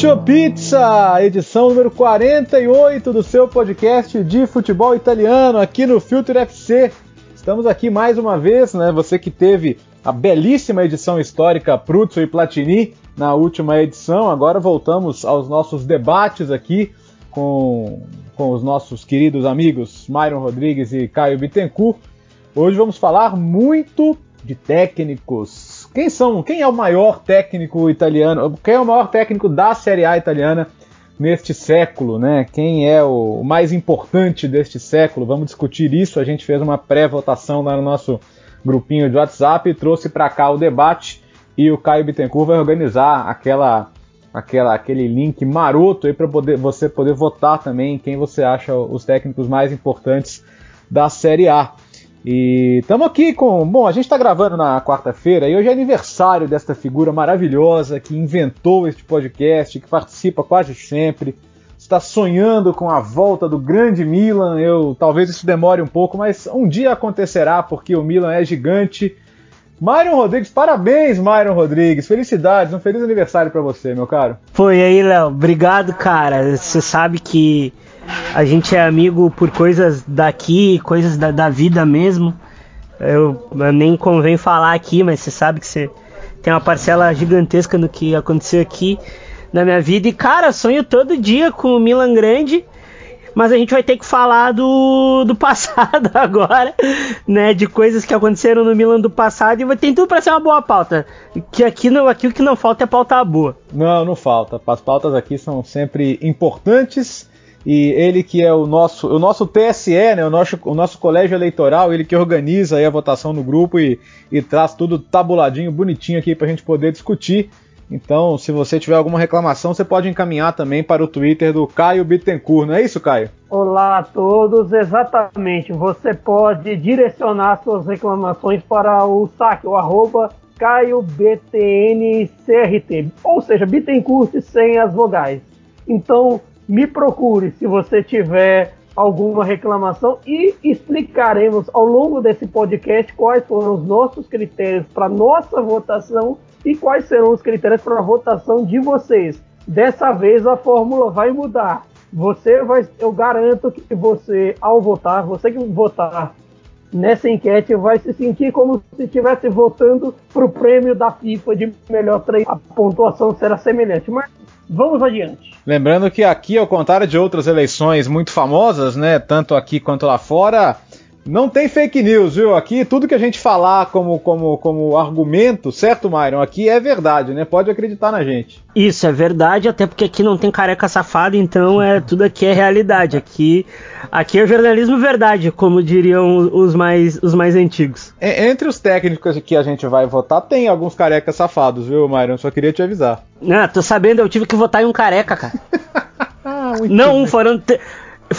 Cautio Pizza, edição número 48 do seu podcast de futebol italiano aqui no Filter FC. Estamos aqui mais uma vez, né? Você que teve a belíssima edição histórica Pruzzo e Platini na última edição, agora voltamos aos nossos debates aqui com, com os nossos queridos amigos Myron Rodrigues e Caio Bittencourt. Hoje vamos falar muito de técnicos, quem são? Quem é o maior técnico italiano? Quem é o maior técnico da Série A italiana neste século, né? Quem é o mais importante deste século? Vamos discutir isso. A gente fez uma pré-votação lá no nosso grupinho de WhatsApp e trouxe para cá o debate e o Caio Bittencourt vai organizar aquela aquela aquele link maroto aí para poder você poder votar também quem você acha os técnicos mais importantes da Série A. E estamos aqui com. Bom, a gente está gravando na quarta-feira e hoje é aniversário desta figura maravilhosa que inventou este podcast, que participa quase sempre, está sonhando com a volta do grande Milan. Eu talvez isso demore um pouco, mas um dia acontecerá porque o Milan é gigante. Myron Rodrigues, parabéns, Myron Rodrigues. Felicidades, um feliz aniversário para você, meu caro. Foi aí, Léo. Obrigado, cara. Você sabe que a gente é amigo por coisas daqui, coisas da, da vida mesmo. Eu, eu, nem convém falar aqui, mas você sabe que você tem uma parcela gigantesca no que aconteceu aqui na minha vida. E cara, sonho todo dia com o Milan Grande. Mas a gente vai ter que falar do, do passado agora, né? De coisas que aconteceram no Milan do passado e tem tudo para ser uma boa pauta. Que aqui, não, aqui o que não falta é pauta boa. Não, não falta. As pautas aqui são sempre importantes e ele que é o nosso, o nosso TSE, né, o, nosso, o nosso colégio eleitoral, ele que organiza a votação no grupo e, e traz tudo tabuladinho, bonitinho aqui para a gente poder discutir. Então, se você tiver alguma reclamação, você pode encaminhar também para o Twitter do Caio Bittencourt, não é isso, Caio? Olá a todos, exatamente. Você pode direcionar suas reclamações para o saque, o arroba CaioBTNCRT, ou seja, Bittencourt sem as vogais. Então, me procure se você tiver alguma reclamação e explicaremos ao longo desse podcast quais foram os nossos critérios para nossa votação e quais serão os critérios para a votação de vocês. Dessa vez a fórmula vai mudar. Você vai, eu garanto que você, ao votar, você que votar nessa enquete vai se sentir como se estivesse votando para o prêmio da FIFA de melhor treino. A pontuação será semelhante, mas vamos adiante. Lembrando que aqui, ao contrário de outras eleições muito famosas, né, tanto aqui quanto lá fora, não tem fake news, viu? Aqui tudo que a gente falar como, como, como argumento, certo, Myron? Aqui é verdade, né? Pode acreditar na gente. Isso é verdade, até porque aqui não tem careca safado, então é tudo aqui é realidade. Aqui, aqui é jornalismo verdade, como diriam os mais, os mais antigos. Entre os técnicos que a gente vai votar, tem alguns carecas safados, viu, Myron? Só queria te avisar. Ah, tô sabendo, eu tive que votar em um careca, cara. ah, não um, foram.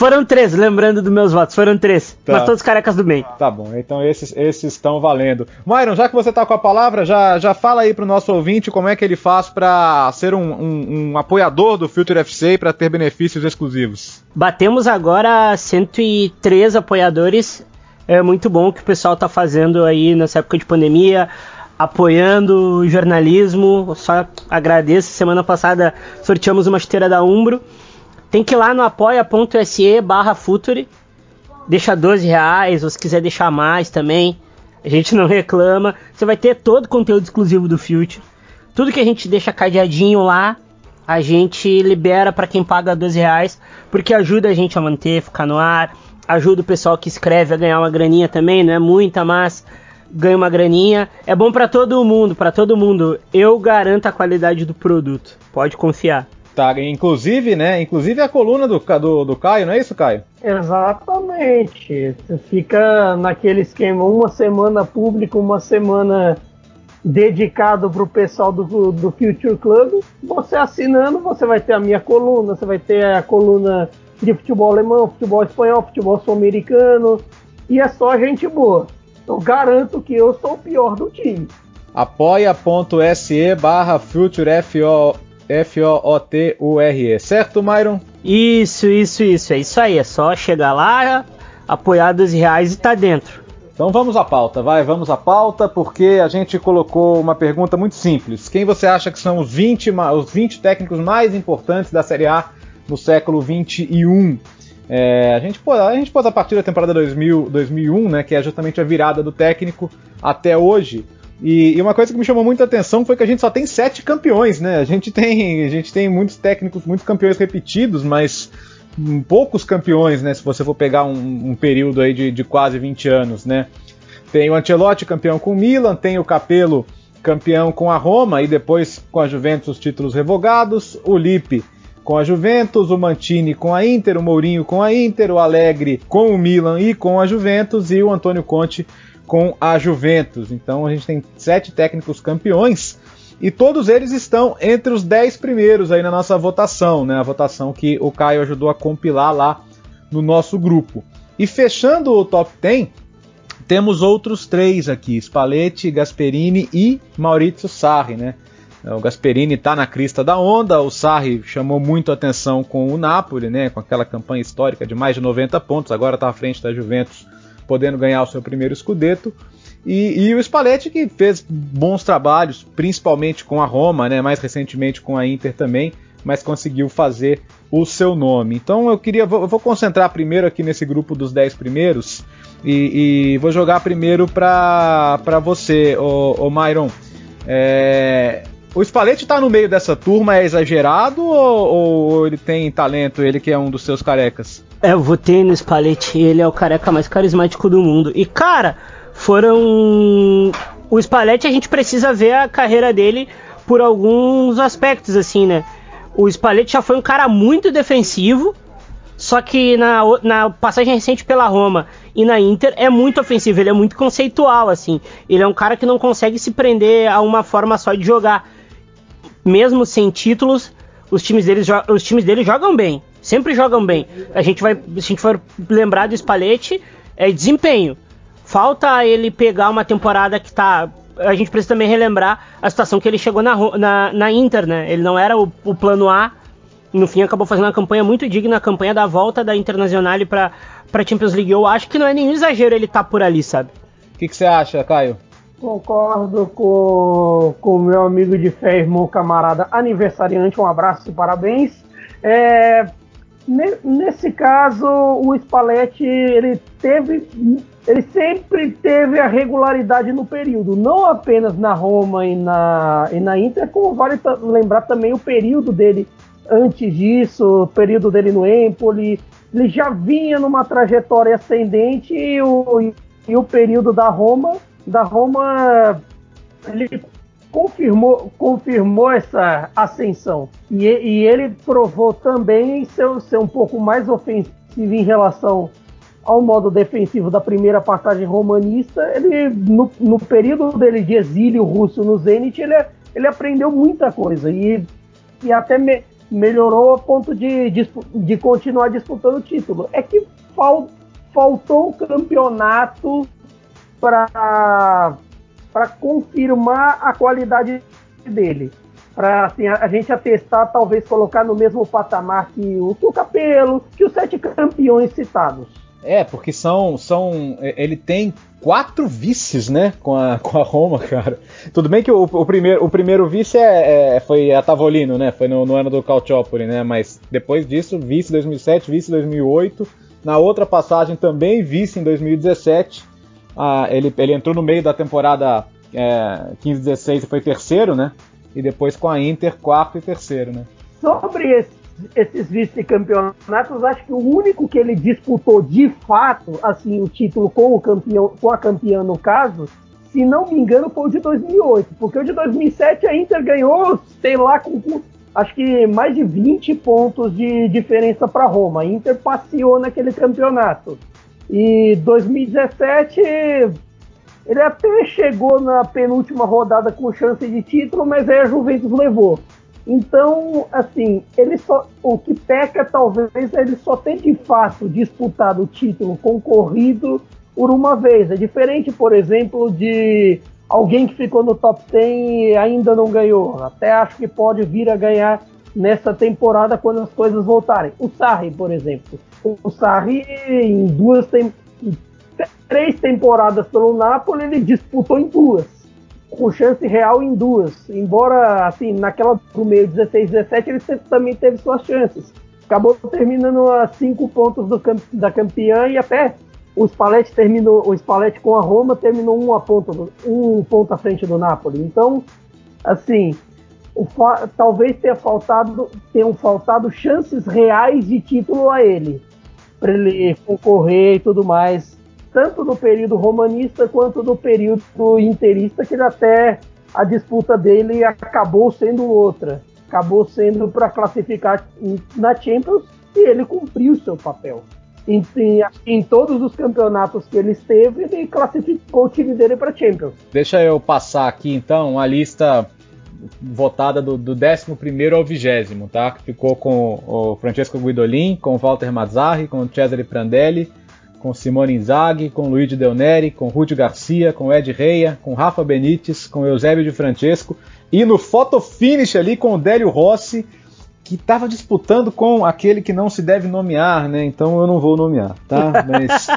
Foram três, lembrando dos meus votos, foram três. Tá. Mas todos carecas do bem. Tá bom, então esses, esses estão valendo. Myron, já que você tá com a palavra, já, já fala aí pro nosso ouvinte como é que ele faz para ser um, um, um, apoiador do Filter FC e para ter benefícios exclusivos. Batemos agora 103 apoiadores. É muito bom o que o pessoal tá fazendo aí nessa época de pandemia apoiando o jornalismo. Só agradeço. Semana passada sorteamos uma esteira da Umbro. Tem que ir lá no apoia.se barra Futuri. Deixa 12 reais, ou se quiser deixar mais também. A gente não reclama. Você vai ter todo o conteúdo exclusivo do Future. Tudo que a gente deixa cadeadinho lá, a gente libera para quem paga 12 reais, porque ajuda a gente a manter, ficar no ar, ajuda o pessoal que escreve a ganhar uma graninha também, não é muita, mas ganha uma graninha. É bom para todo mundo, para todo mundo. Eu garanto a qualidade do produto, pode confiar. Tá, inclusive, né? Inclusive a coluna do, do, do Caio, não é isso, Caio? Exatamente. Você fica naquele esquema, uma semana público, uma semana dedicado para o pessoal do, do Future Club. Você assinando, você vai ter a minha coluna, você vai ter a coluna de futebol alemão, futebol espanhol, futebol sul-americano, e é só gente boa. Eu garanto que eu sou o pior do time. apoia.se barra Future F-O-T-U-R-E, certo, Myron? Isso, isso, isso. É isso aí. É só chegar lá, apoiar 12 reais e tá dentro. Então vamos à pauta, vai, vamos à pauta, porque a gente colocou uma pergunta muito simples. Quem você acha que são os 20, os 20 técnicos mais importantes da Série A no século 21? É, a, gente pôs, a gente pôs a partir da temporada 2000, 2001, né, que é justamente a virada do técnico até hoje. E, e, uma coisa que me chamou muita atenção foi que a gente só tem sete campeões, né? A gente tem, a gente tem muitos técnicos, muitos campeões repetidos, mas poucos campeões, né? Se você for pegar um, um período aí de, de, quase 20 anos, né? Tem o Ancelotti campeão com o Milan, tem o Capello campeão com a Roma e depois com a Juventus os títulos revogados, o Lipe com a Juventus, o Mantini com a Inter, o Mourinho com a Inter, o Alegre com o Milan e com a Juventus e o Antônio Conte com a Juventus. Então a gente tem sete técnicos campeões e todos eles estão entre os dez primeiros aí na nossa votação, né? A votação que o Caio ajudou a compilar lá no nosso grupo. E fechando o top 10, temos outros três aqui: Spalletti, Gasperini e Maurizio Sarri, né? O Gasperini está na crista da onda, o Sarri chamou muito atenção com o Napoli, né, com aquela campanha histórica de mais de 90 pontos, agora está à frente da Juventus podendo ganhar o seu primeiro escudeto. E, e, o Spalletti que fez bons trabalhos, principalmente com a Roma, né, mais recentemente com a Inter também, mas conseguiu fazer o seu nome. Então eu queria, vou, vou concentrar primeiro aqui nesse grupo dos 10 primeiros e, e vou jogar primeiro para você, o, o Myron. É, o Spalletti tá no meio dessa turma, é exagerado ou, ou, ele tem talento, ele que é um dos seus carecas? É, votei no Spalletti, ele é o careca mais carismático do mundo. E, cara, foram. O Spalletti, a gente precisa ver a carreira dele por alguns aspectos, assim, né? O Spalletti já foi um cara muito defensivo, só que na, na passagem recente pela Roma e na Inter é muito ofensivo, ele é muito conceitual, assim. Ele é um cara que não consegue se prender a uma forma só de jogar. Mesmo sem títulos, os times dele, os times dele jogam bem sempre jogam bem. A gente vai, se a gente for lembrar do Spalletti, é desempenho. Falta ele pegar uma temporada que tá. A gente precisa também relembrar a situação que ele chegou na, na, na Inter, né? Ele não era o, o, plano A. No fim, acabou fazendo uma campanha muito digna, a campanha da volta da Internacional para para Champions League. Eu acho que não é nenhum exagero ele estar tá por ali, sabe? O que, que você acha, Caio? Concordo com o meu amigo de fé, irmão camarada aniversariante. Um abraço e parabéns. É, Nesse caso, o Spalletti ele teve, ele sempre teve a regularidade no período, não apenas na Roma e na, e na Inter, como vale lembrar também o período dele antes disso, o período dele no Empoli. Ele já vinha numa trajetória ascendente e o, e o período da Roma, da Roma ele confirmou, confirmou essa ascensão. E, e ele provou também ser, ser um pouco mais ofensivo em relação ao modo defensivo da primeira passagem romanista. Ele, no, no período dele de exílio russo no Zenit, ele, ele aprendeu muita coisa e, e até me, melhorou a ponto de, de, de continuar disputando o título. É que fal, faltou o campeonato para para confirmar a qualidade dele. Para assim, a, a, gente atestar, talvez colocar no mesmo patamar que o, que o Capelo, que os sete campeões citados. É, porque são. são ele tem quatro vices, né? Com a, com a Roma, cara. Tudo bem que o, o primeiro, o primeiro vice é, é, foi a Tavolino, né? Foi no, no ano do Calciopoli, né? Mas depois disso, vice 2007, vice 2008. Na outra passagem também vice em 2017 ah, ele, ele entrou no meio da temporada é, 15-16 e foi terceiro, né? E depois com a Inter, quarto e terceiro, né? Sobre esse, esses vice-campeonatos, acho que o único que ele disputou de fato, assim, o título com o campeão, com a campeã no caso, se não me engano, foi o de 2008, porque o de 2007 a Inter ganhou, sei lá, com, com acho que mais de 20 pontos de diferença para Roma. A Inter passeou naquele campeonato. E 2017 Ele até chegou na penúltima rodada com chance de título, mas aí a Juventus levou. Então, assim, ele só, o que peca talvez é ele só ter de fato disputado o título concorrido por uma vez. É diferente, por exemplo, de alguém que ficou no top 10 e ainda não ganhou. Até acho que pode vir a ganhar nessa temporada quando as coisas voltarem. O Sarri, por exemplo. O Sarri, em duas tem... três temporadas pelo Napoli, ele disputou em duas. Com chance real em duas. Embora, assim, naquela do meio 16, 17, ele sempre, também teve suas chances. Acabou terminando a cinco pontos do, da campeã e até o Spalletti terminou, o Spalletti com a Roma terminou um, ponto, um ponto à frente do Napoli. Então, assim, talvez tenha faltado, tenham faltado chances reais de título a ele, para ele concorrer e tudo mais, tanto no período romanista quanto no período interista, que ele até a disputa dele acabou sendo outra, acabou sendo para classificar na Champions e ele cumpriu seu papel. Em, em, em, todos os campeonatos que ele esteve, ele classificou o time dele para Champions. Deixa eu passar aqui então a lista votada do, do 11 ao 20, tá? Que ficou com o Francesco Guidolin, com o Walter Mazzarri, com o Cesare Prandelli, com Simone Inzaghi, com Luigi Del Neri, com Rúdio Garcia, com Ed Reia, com Rafa Benítez, com Eusébio de Francesco e no photo finish ali com o Délio Rossi que estava disputando com aquele que não se deve nomear, né? Então eu não vou nomear, tá? Mas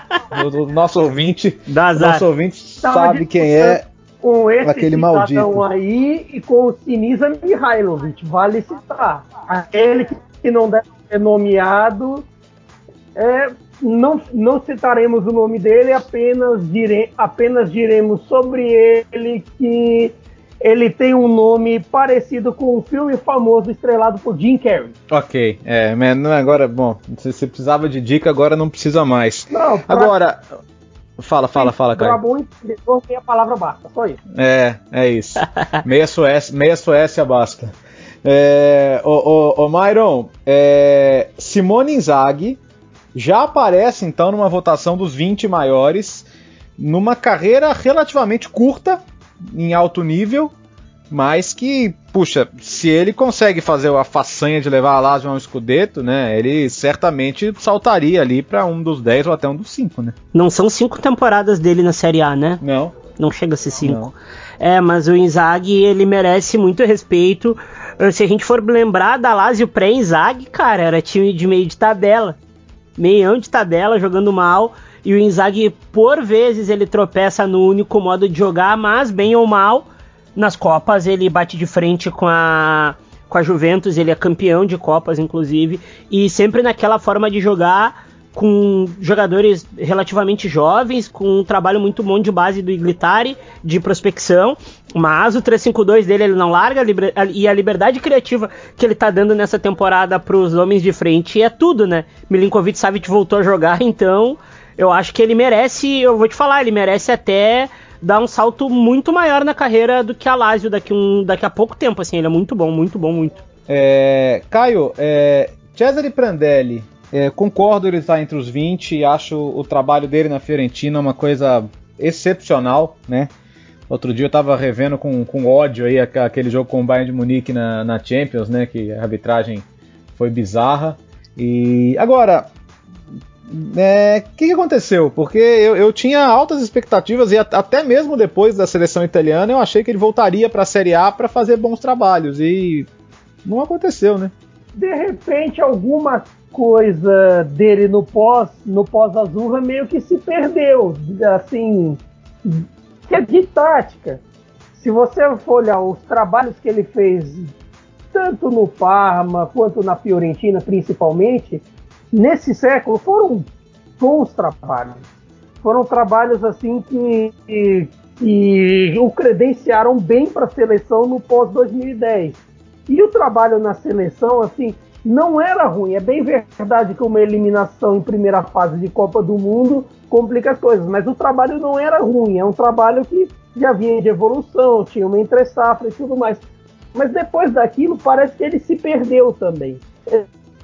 o, o nosso ouvinte, nosso ouvinte sabe quem é com esse aquele maldito aí e com o Sinisa Mihailovic, vale citar. Aquele que não deve ser nomeado, é, não, não citaremos o nome dele, apenas, dire, apenas diremos sobre ele que ele tem um nome parecido com um filme famoso estrelado por Jim Carrey. Ok, é, mas não é agora, bom, se você precisava de dica, agora não precisa mais. Não, pra... Agora, Fala, fala, fala, cara. bom entendedor, meia palavra basta, só isso. É, é isso. meia, Suécia, meia Suécia basta. É, o, o, o Myron, é, Simone Inzaghi já aparece então numa votação dos 20 maiores, numa carreira relativamente curta, em alto nível, mas que, puxa, se ele consegue fazer a façanha de levar a Lazio a um escudeto, né, ele certamente saltaria ali para um dos 10 ou até um dos 5, né? Não são cinco temporadas dele na Série A, né? Não. Não chega a ser 5. É, mas o Inzaghi, ele merece muito respeito. Se a gente for lembrar da Lazio pré-Inzaghi, cara, era time de meio de tabela. Meião de tabela, jogando mal. E o Inzaghi, por vezes, ele tropeça no único modo de jogar, mas bem ou mal, nas Copas ele bate de frente com a com a Juventus, ele é campeão de Copas inclusive, e sempre naquela forma de jogar com jogadores relativamente jovens, com um trabalho muito bom de base do Iglitari, de prospecção, mas o 352 dele ele não larga, e a liberdade criativa que ele tá dando nessa temporada para os homens de frente é tudo, né? Milinkovic Savic voltou a jogar, então eu acho que ele merece, eu vou te falar, ele merece até dar um salto muito maior na carreira do que a Lazio daqui, um, daqui a pouco tempo, assim, ele é muito bom, muito bom, muito. É, Caio, é, Cesare Prandelli, é, concordo ele estar entre os 20 e acho o trabalho dele na Fiorentina uma coisa excepcional, né? Outro dia eu estava revendo com, com ódio aí aquele jogo com o Bayern de Munique na, na Champions, né? Que a arbitragem foi bizarra. E agora, o é, que, que, aconteceu? Porque eu, eu, tinha altas expectativas e até mesmo depois da seleção italiana eu achei que ele voltaria para a Série A para fazer bons trabalhos e não aconteceu, né? De repente alguma coisa dele no pós no pós Azurra meio que se perdeu, assim, que é de tática. Se você for olhar os trabalhos que ele fez tanto no Parma quanto na Fiorentina principalmente, nesse século foram bons trabalhos. Foram trabalhos assim que, que, que o credenciaram bem para a seleção no pós-2010. E o trabalho na seleção, assim, não era ruim. É bem verdade que uma eliminação em primeira fase de Copa do Mundo complica as coisas, mas o trabalho não era ruim. É um trabalho que já vinha de evolução, tinha uma entre-safra e tudo mais. Mas depois daquilo, parece que ele se perdeu também.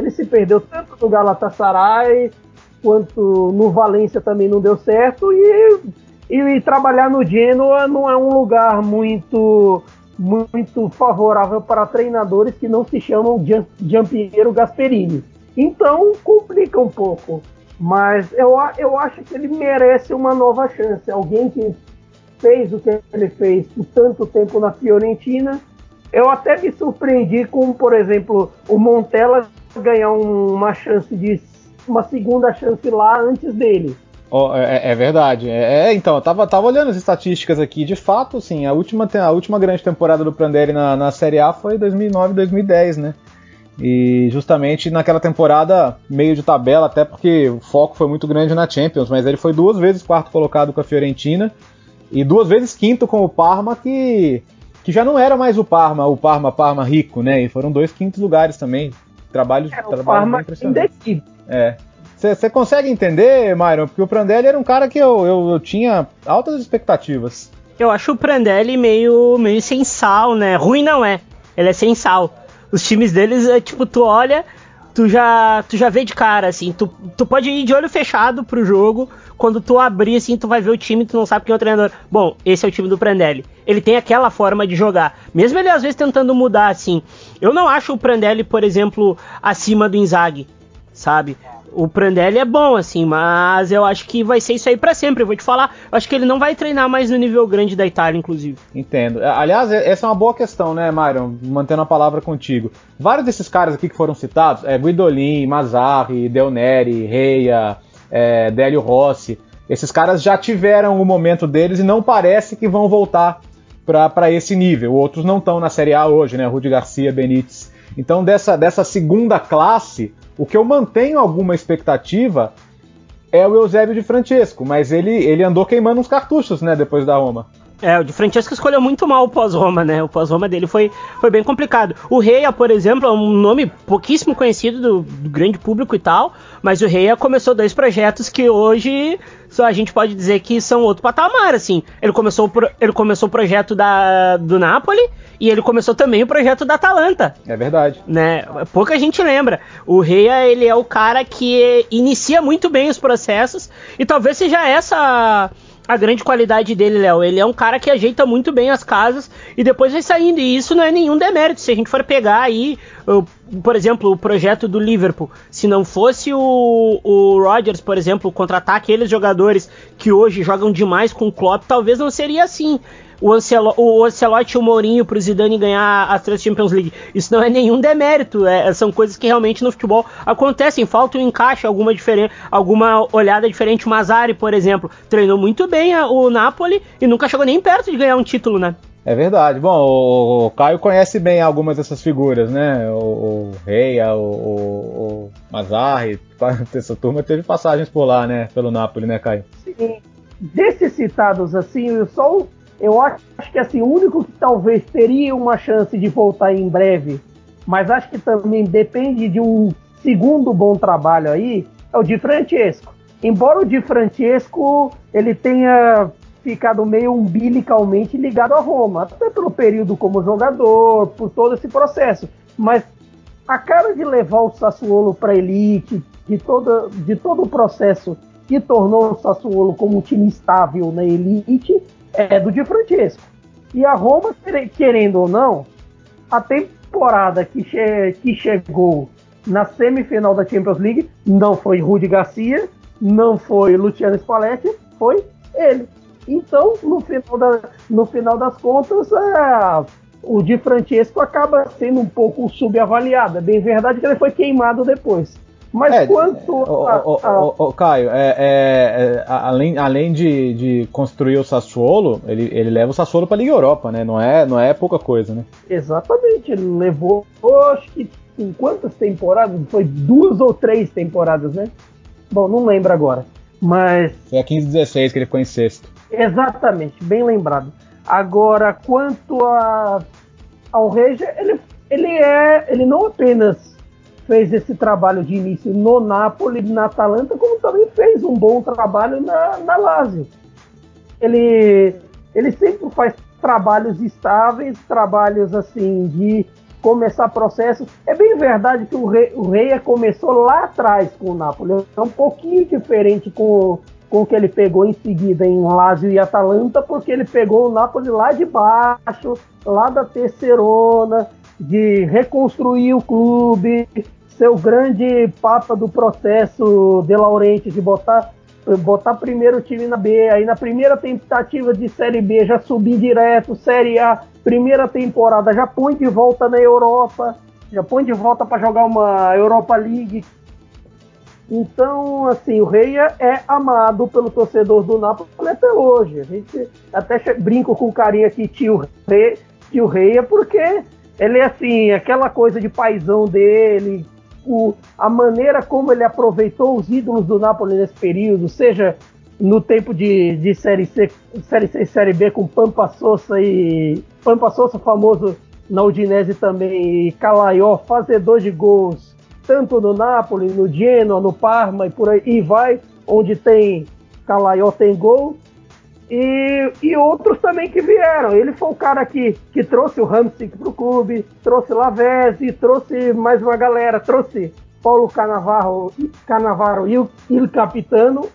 Ele se perdeu tanto no Galatasaray quanto no Valência também não deu certo e E, e, trabalhar no Genoa não é um lugar muito muito favorável para treinadores que não se chamam Giampiero Gasperini. Então complica um pouco. Mas eu, eu acho que ele merece uma nova chance. Alguém que fez o que ele fez por tanto tempo na Fiorentina. Eu até me surpreendi com, por exemplo, o Montella ganhar uma chance de uma segunda chance lá antes dele. Oh, é, é, verdade. É, é, então, eu tava, tava olhando as estatísticas aqui. De fato, sim, a última, a última grande temporada do Prandelli na, na Série A foi 2009 2010, né? E justamente naquela temporada, meio de tabela, até porque o foco foi muito grande na Champions, mas ele foi duas vezes quarto colocado com a Fiorentina e duas vezes quinto com o Parma, que, que já não era mais o Parma, o Parma, Parma rico, né? E foram dois quintos lugares também. Trabalhos, é, Parma bem É. Você consegue entender, Myron? Porque o Prandelli era um cara que eu, eu, eu, tinha altas expectativas. Eu acho o Prandelli meio, meio sem sal, né? Ruim não é. Ele é sem sal. Os times deles, é tipo, tu olha, tu já, tu já vê de cara, assim. Tu, tu pode ir de olho fechado pro jogo. Quando tu abrir, assim, tu vai ver o time, tu não sabe quem é o treinador. Bom, esse é o time do Prandelli. Ele tem aquela forma de jogar. Mesmo ele, às vezes, tentando mudar, assim. Eu não acho o Prandelli, por exemplo, acima do Inzaghi, sabe? O Prandelli é bom, assim, mas eu acho que vai ser isso aí para sempre. Eu vou te falar, eu acho que ele não vai treinar mais no nível grande da Itália, inclusive. Entendo. Aliás, essa é uma boa questão, né, Myron? Mantendo a palavra contigo. Vários desses caras aqui que foram citados, é, Guidolin, Mazzarri, Del Neri, Reia, é, Délio Rossi, esses caras já tiveram o momento deles e não parece que vão voltar para esse nível. Outros não estão na Série A hoje, né? Rudi Garcia, Benítez. Então, dessa, dessa segunda classe, o que eu mantenho alguma expectativa é o Eusébio de Francesco, mas ele, ele andou queimando uns cartuchos, né, depois da Roma. É, o de Francesco escolheu muito mal o pós-Roma, né? O pós-Roma dele foi, foi bem complicado. O Reia, por exemplo, é um nome pouquíssimo conhecido do, do, grande público e tal, mas o Reia começou dois projetos que hoje só a gente pode dizer que são outro patamar, assim. Ele começou, ele começou o projeto da, do Napoli e ele começou também o projeto da Atalanta. É verdade. Né? Pouca gente lembra. O Reia, ele é o cara que inicia muito bem os processos e talvez seja essa a grande qualidade dele, Léo. Ele é um cara que ajeita muito bem as casas e depois vai saindo. E isso não é nenhum demérito. Se a gente for pegar aí, por exemplo, o projeto do Liverpool, se não fosse o, o Rodgers, por exemplo, contratar aqueles jogadores que hoje jogam demais com o Klopp, talvez não seria assim o, Ancelo, o Ancelotti e o Mourinho pro Zidane ganhar as três Champions League. Isso não é nenhum demérito, é, são coisas que realmente no futebol acontecem. Falta um encaixe, alguma, alguma olhada diferente. O Mazzari, por exemplo, treinou muito bem a, o Napoli e nunca chegou nem perto de ganhar um título, né? É verdade. Bom, o, o Caio conhece bem algumas dessas figuras, né? O, o Reia, o, o, o Mazzarri, essa turma teve passagens por lá, né? Pelo Napoli, né, Caio? Sim. Desses citados assim, só eu acho que assim, o único que talvez teria uma chance de voltar em breve, mas acho que também depende de um segundo bom trabalho aí, é o Di Francesco. Embora o Di Francesco ele tenha ficado meio umbilicalmente ligado a Roma, até pelo período como jogador, por todo esse processo, mas a cara de levar o Sassuolo para elite, de de todo o processo que tornou o Sassuolo como um time estável na elite, é do Di Francesco. E a Roma, querendo ou não, a temporada que, che que chegou na semifinal da Champions League não foi Rudi Garcia, não foi Luciano Spalletti, foi ele. Então, no final, da, no final das contas, é, o Di Francesco acaba sendo um pouco subavaliado. É bem verdade que ele foi queimado depois. Mas é, quanto. O, a, o, o, o, Caio, é, é, é, além, além de, de construir o Sassuolo, ele, ele leva o Sassuolo para a Liga Europa, né? Não é, não é pouca coisa, né? Exatamente, ele levou, acho que em quantas temporadas? Foi duas ou três temporadas, né? Bom, não lembro agora. Mas. Foi a 15 16 que ele ficou em sexto. Exatamente, bem lembrado. Agora, quanto a, ao Reja, ele, ele é. Ele não apenas fez esse trabalho de início no Napoli, na Atalanta, como também fez um bom trabalho na, na Lazio. Ele, ele sempre faz trabalhos estáveis, trabalhos assim de começar processo. É bem verdade que o, o Reia começou lá atrás com o Napoli. É um pouquinho diferente com, com o que ele pegou em seguida em Lazio e Atalanta, porque ele pegou o Napoli lá de baixo, lá da terceirona, de reconstruir o clube, ser o grande papa do processo de Laurenti, de botar, botar primeiro o time na B, aí na primeira tentativa de Série B já subir direto, Série A, primeira temporada já põe de volta na Europa, já põe de volta para jogar uma Europa League. Então, assim, o Reia é amado pelo torcedor do Napoli até hoje. A gente até brinca com carinho aqui, tio tio Reia, porque ele é assim, aquela coisa de paisão dele, o, a maneira como ele aproveitou os ídolos do Napoli nesse período, seja no tempo de, de série C, série C e série B com Pampa Sossa e Pampa Sossa famoso na Udinese também, e Calaió, fazedor de gols, tanto no Napoli, no Genoa, no Parma e por aí e vai, onde tem Calaió tem gol. E, e outros também que vieram. Ele foi o cara que, que trouxe o Hamsik para o clube, trouxe Lavezzi, trouxe mais uma galera, trouxe Paulo Canavaro, Canavaro e o Capitano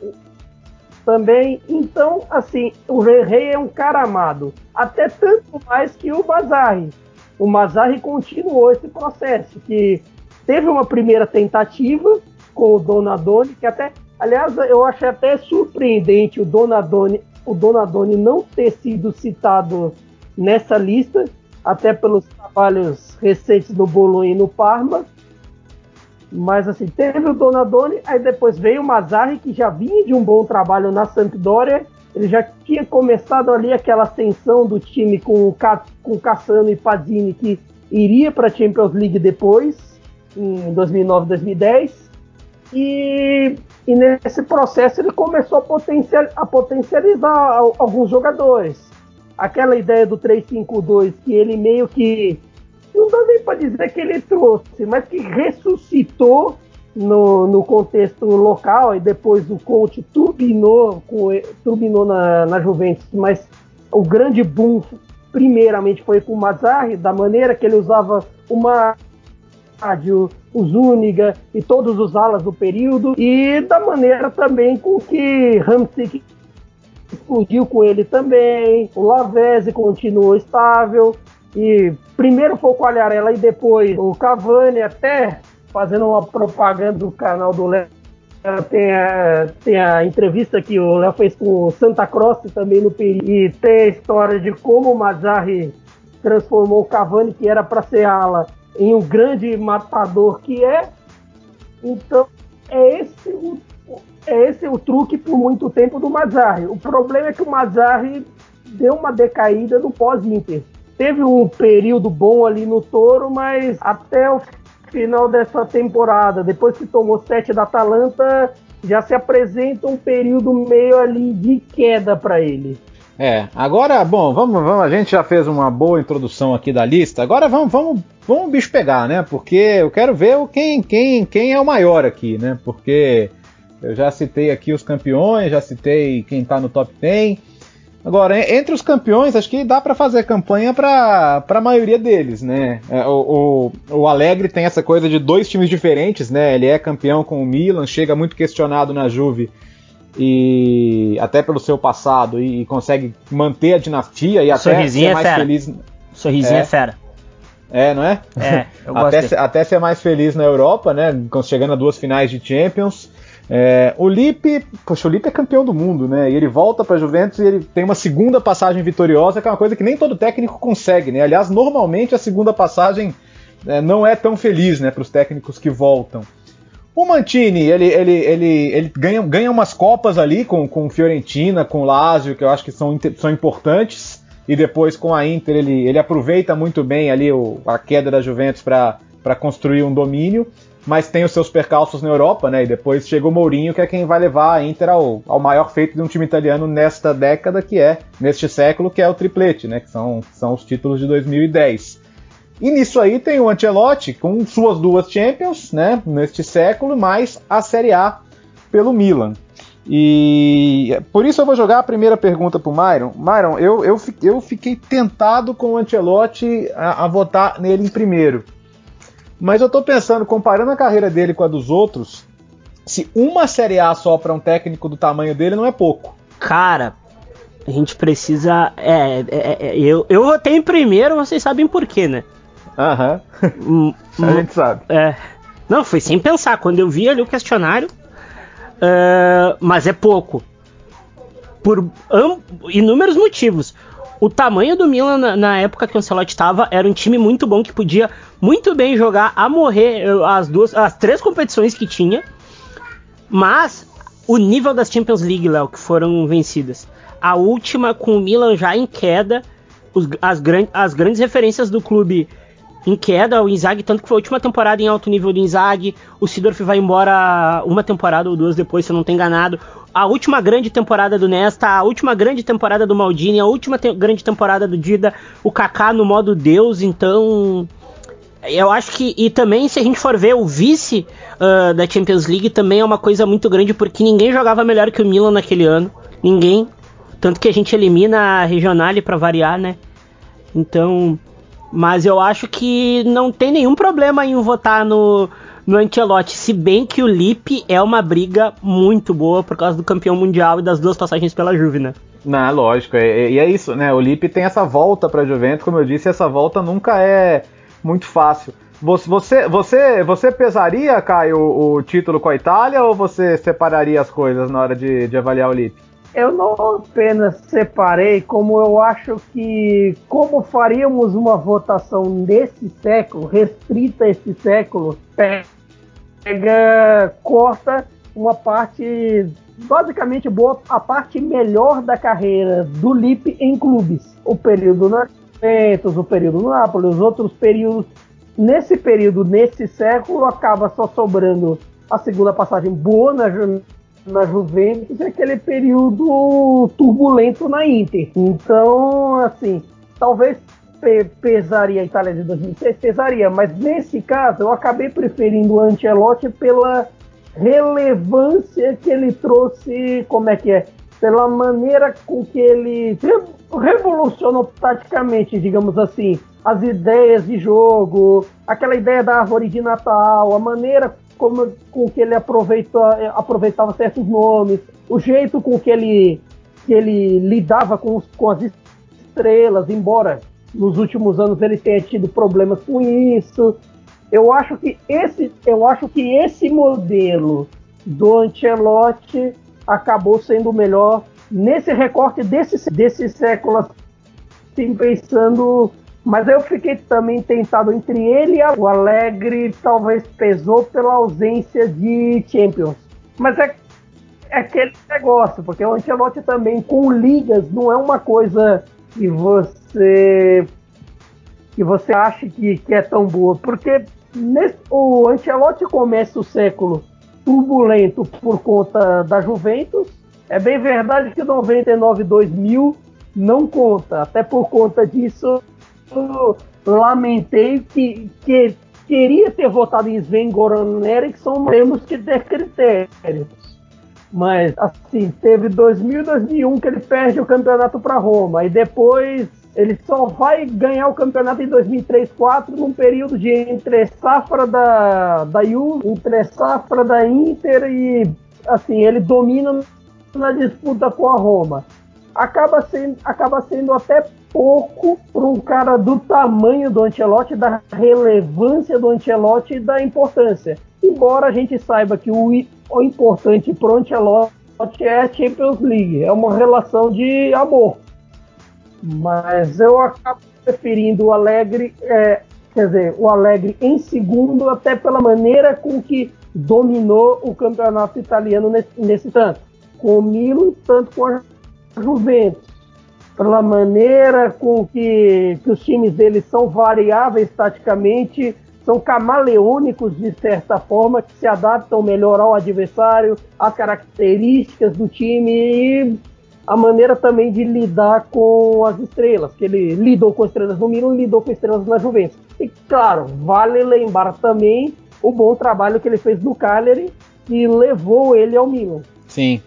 também. Então, assim, o Rei Rei é um cara amado. Até tanto mais que o Bazarri o Mazzarri continuou esse processo, que teve uma primeira tentativa com o Donadoni, que até, aliás, eu achei até surpreendente o Donadoni, o Donadoni não ter sido citado nessa lista, até pelos trabalhos recentes no Bolonha e no Parma. Mas assim, teve o Donadoni, aí depois veio o Mazzarri, que já vinha de um bom trabalho na Sampdoria, ele já tinha começado ali aquela ascensão do time com, com Cassano e Padini, que iria para a Champions League depois, em 2009, 2010. E, e nesse processo ele começou a, potencial, a potencializar alguns jogadores. Aquela ideia do 3-5-2 que ele meio que. Não dá nem para dizer que ele trouxe, mas que ressuscitou no, no contexto local, e depois o coach turbinou, turbinou na, na Juventus, mas o grande boom, primeiramente, foi com o Mazzarri, da maneira que ele usava uma rádio, o Zúñiga e todos os alas do período, e da maneira também com que Ramsey explodiu com ele também, o Lavezzi continuou estável, e primeiro foi o Quagliarella e depois o Cavani, até fazendo uma propaganda do canal do Léo. Tem a, tem a entrevista que o Léo fez com o Santa Cross também no período. E tem a história de como o Mazzarri transformou o Cavani, que era para ser ala, em um grande matador que é. Então, é esse o, é esse o truque por muito tempo do Mazzarri. O problema é que o Mazzarri deu uma decaída no pós-Inter. Teve um período bom ali no Toro, mas até o final dessa temporada, depois que tomou sete da Atalanta, já se apresenta um período meio ali de queda para ele. É, agora, bom, vamos, vamos, a gente já fez uma boa introdução aqui da lista. Agora vamos, vamos, vamos bicho pegar, né? Porque eu quero ver quem, quem, quem é o maior aqui, né? Porque eu já citei aqui os campeões, já citei quem tá no top 10. Agora, entre os campeões, acho que dá para fazer campanha para a maioria deles, né? É, o, o, o, Alegre tem essa coisa de dois times diferentes, né? Ele é campeão com o Milan, chega muito questionado na Juve e até pelo seu passado e, e consegue manter a dinastia e até ser é mais fera. feliz. Sorrisinho é, é fera. É, não é? É, eu até, gosto. até ser mais feliz na Europa, né? Chegando a duas finais de Champions. É, o Lipe, poxa, o Lipe é campeão do mundo, né? E ele volta para a Juventus e ele tem uma segunda passagem vitoriosa, que é uma coisa que nem todo técnico consegue, né? Aliás, normalmente a segunda passagem é, não é tão feliz, né, para os técnicos que voltam. O Mantini, ele, ele, ele, ele ganha, ganha umas copas ali com, com Fiorentina, com Lazio, que eu acho que são, são importantes. E depois com a Inter, ele, ele aproveita muito bem ali o, a queda da Juventus para construir um domínio mas tem os seus percalços na Europa, né? E depois chega o Mourinho, que é quem vai levar a Inter ao, ao maior feito de um time italiano nesta década, que é, neste século, que é o triplete, né? Que são, são os títulos de 2010. E nisso aí tem o Ancelotti com suas duas Champions, né? Neste século, mais a Série A pelo Milan. E por isso eu vou jogar a primeira pergunta para o Myron. Myron, eu, eu, eu fiquei tentado com o Ancelotti a, a votar nele em primeiro. Mas eu tô pensando, comparando a carreira dele com a dos outros, se uma Série A só para um técnico do tamanho dele não é pouco. Cara, a gente precisa. É, é, é, eu, eu votei em primeiro, vocês sabem por quê, né? Aham. Uhum. a gente sabe. É. Não, foi sem pensar. Quando eu vi ali o questionário. Uh, mas é pouco. Por inúmeros motivos. O tamanho do Milan na, na época que o Ancelotti estava era um time muito bom que podia muito bem jogar a morrer as duas, as três competições que tinha. Mas o nível das Champions League, Léo, que foram vencidas. A última com o Milan já em queda, os, as, gran, as grandes referências do clube em queda, o Inzaghi, tanto que foi a última temporada em alto nível do Inzaghi, o Sidorf vai embora uma temporada ou duas depois, se eu não tenho enganado, a última grande temporada do Nesta, a última grande temporada do Maldini, a última te grande temporada do Dida, o Kaká no modo Deus, então eu acho que, e também se a gente for ver o vice uh, da Champions League também é uma coisa muito grande porque ninguém jogava melhor que o Milan naquele ano, ninguém, tanto que a gente elimina a Regionale para variar, né? Então, mas eu acho que não tem nenhum problema em votar no, no Ancelotti, se bem que o Lipe é uma briga muito boa por causa do campeão mundial e das duas passagens pela Juve, né? Não, lógico, e é, é, isso, né? O Lipe tem essa volta para Juventus, como eu disse, essa volta nunca é muito fácil. Você, você, você pesaria, Caio, o, título com a Itália ou você separaria as coisas na hora de, de avaliar o Lipe? Eu não apenas separei, como eu acho que, como faríamos uma votação nesse século, restrita a esse século, pega, corta uma parte basicamente boa, a parte melhor da carreira do Lipe em clubes. O período na o período no Napoli, os outros períodos. Nesse período, nesse século, acaba só sobrando a segunda passagem boa na, na Juventus e aquele período turbulento na Inter. Então, assim, talvez pesaria a Itália de 2006, pesaria, mas nesse caso eu acabei preferindo o Ancelotti pela relevância que ele trouxe, como é que é? Pela maneira com que ele revolucionou taticamente, digamos assim, as ideias de jogo, aquela ideia da árvore de Natal, a maneira como, com que ele aproveita, aproveitava certos nomes, o jeito com que ele, que ele lidava com, os, com as estrelas, embora nos últimos anos ele tenha tido problemas com isso. Eu acho que esse, eu acho que esse modelo do Ancelotti acabou sendo o melhor nesse recorte desse, desse século, assim, pensando. Mas eu fiquei também tentado entre ele e o Alegre, talvez pesou pela ausência de Champions. Mas é, é aquele negócio, porque o Ancelotti também com ligas não é uma coisa que você que você acha que, que é tão boa, porque nesse, o Ancelotti começa o século turbulento por conta da Juventus, é bem verdade que 99 2000 não conta. Até por conta disso, lamentei que, que queria ter votado em Sven Goran Eriksson, temos que ter critérios. Mas, assim, teve 2000 2001 que ele perde o campeonato para Roma. E depois ele só vai ganhar o campeonato em 2003 2004 num período de entre safra da, da Juve, entre safra da Inter e, assim, ele domina na disputa com a Roma. Acaba sendo, acaba sendo até pouco para um cara do tamanho do Ancelotti, da relevância do Ancelotti e da importância. Embora a gente saiba que o, o importante para o Ancelotti é a Champions League, é uma relação de amor. Mas eu acabo preferindo o Alegre, é, quer dizer, o Alegre em segundo, até pela maneira com que dominou o campeonato italiano nesse, nesse tanto com o Milan, tanto com a Juventus. Pela maneira com que, que os times deles são variáveis taticamente, são camaleônicos de certa forma, que se adaptam melhor ao adversário, às características do time e a maneira também de lidar com as estrelas, que ele lidou com estrelas no Milan, lidou com estrelas na Juventus. E claro, vale lembrar também o bom trabalho que ele fez no Cagliari, que levou ele ao Milan. Sim,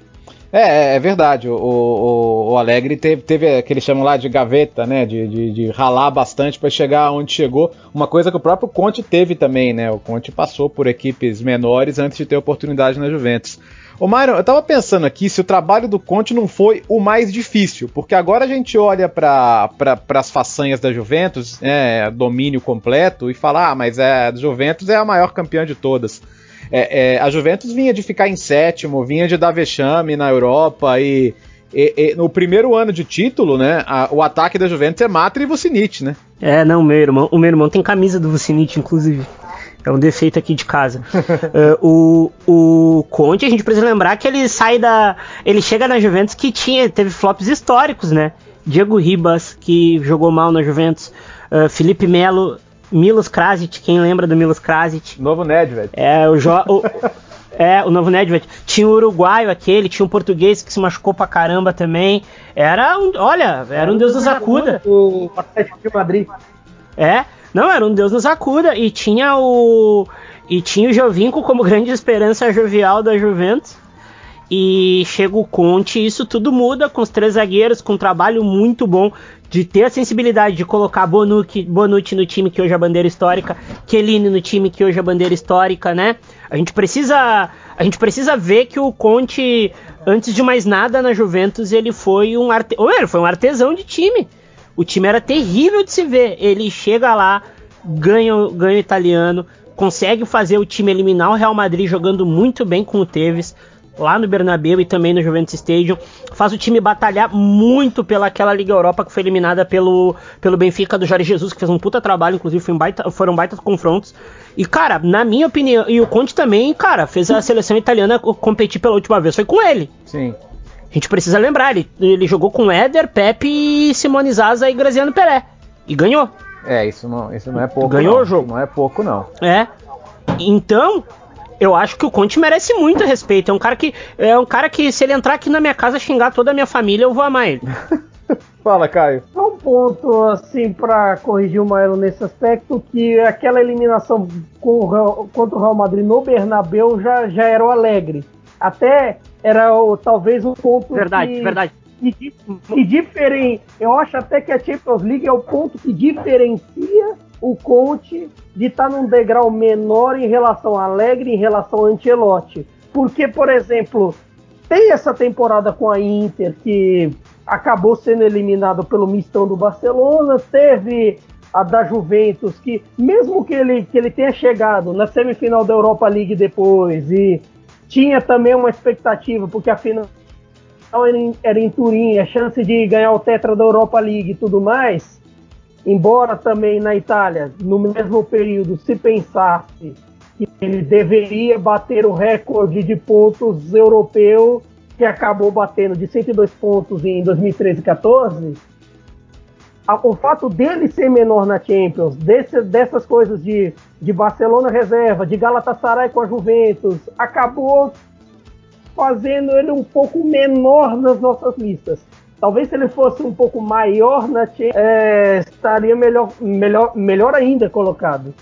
É, é, é verdade. O, o, o Alegre teve, teve aquele chamam lá de gaveta, né? De, de, de ralar bastante para chegar onde chegou. Uma coisa que o próprio Conte teve também, né? O Conte passou por equipes menores antes de ter oportunidade na Juventus. Ô Myron, eu tava pensando aqui se o trabalho do Conte não foi o mais difícil, porque agora a gente olha para as façanhas da Juventus, é, domínio completo, e fala, ah, mas é, a Juventus é a maior campeã de todas. É, é, a Juventus vinha de ficar em sétimo, vinha de dar vexame na Europa e, e, e no primeiro ano de título, né, a, o ataque da Juventus é Matra e Vucinic, né? É, não, meu irmão, o meu irmão tem camisa do Vucinic, inclusive. É um defeito aqui de casa. uh, o, o Conte, a gente precisa lembrar que ele sai da. Ele chega na Juventus que tinha, teve flops históricos, né? Diego Ribas, que jogou mal na Juventus. Uh, Felipe Melo Milos Krasic, quem lembra do Milos Krasic? Novo Nedved. É, o, jo o É, o novo Nedved. Tinha o uruguaio aquele, tinha um português que se machucou pra caramba também. Era um, olha, era um deus nos acuda. O Atlético de Madrid. É, não, era um deus nos acuda. E tinha o e tinha o Jovinco como grande esperança jovial da Juventus. E chega o Conte, e isso tudo muda com os três zagueiros, com um trabalho muito bom de ter a sensibilidade de colocar Bonucci, Bonucci no time que hoje é bandeira histórica, Chiellini no time que hoje é bandeira histórica, né? A gente precisa a gente precisa ver que o Conte, antes de mais nada na Juventus, ele foi um arte... Ele foi um artesão de time. O time era terrível de se ver. Ele chega lá, ganha, ganha o italiano, consegue fazer o time eliminar o Real Madrid jogando muito bem com o Tevez lá no Bernabéu e também no Juventus Stadium. Faz o time batalhar muito pelaquela Liga Europa que foi eliminada pelo, pelo Benfica do Jorge Jesus, que fez um puta trabalho, inclusive foi um baita, foram baitas confrontos. E, cara, na minha opinião, e o Conte também, cara, fez a seleção italiana competir pela última vez, foi com ele. Sim. A gente precisa lembrar, ele, ele jogou com Éder, Pepe, Simone Zaza e Graziano Pelé. E ganhou. É, isso não, isso não é pouco. Ganhou não. o jogo. Não é pouco, não. É. Então, eu acho que o Conte merece muito respeito. É um cara que é um cara que se ele entrar aqui na minha casa xingar toda a minha família, eu vou amar ele. Fala, Caio. Um ponto assim para corrigir o Maelo nesse aspecto que aquela eliminação com o, contra o Real Madrid no Bernabéu já já era o alegre. Até era o, talvez um ponto verdade, que, verdade. Que, que diferen, eu acho até que a Champions League é o ponto que diferencia o Conte de estar tá num degrau menor em relação a Alegre, em relação a Ancelotti. Porque, por exemplo, tem essa temporada com a Inter que acabou sendo eliminado pelo mistão do Barcelona, teve a da Juventus que mesmo que ele, que ele tenha chegado na semifinal da Europa League depois e tinha também uma expectativa porque a final era em, era em Turim, a chance de ganhar o tetra da Europa League e tudo mais, Embora também na Itália, no mesmo período, se pensasse que ele deveria bater o recorde de pontos europeu, que acabou batendo de 102 pontos em 2013 e 14, o fato dele ser menor na Champions, desse, dessas coisas de, de Barcelona reserva, de Galatasaray com a Juventus, acabou fazendo ele um pouco menor nas nossas listas. Talvez se ele fosse um pouco maior na é, estaria melhor, melhor, melhor ainda colocado.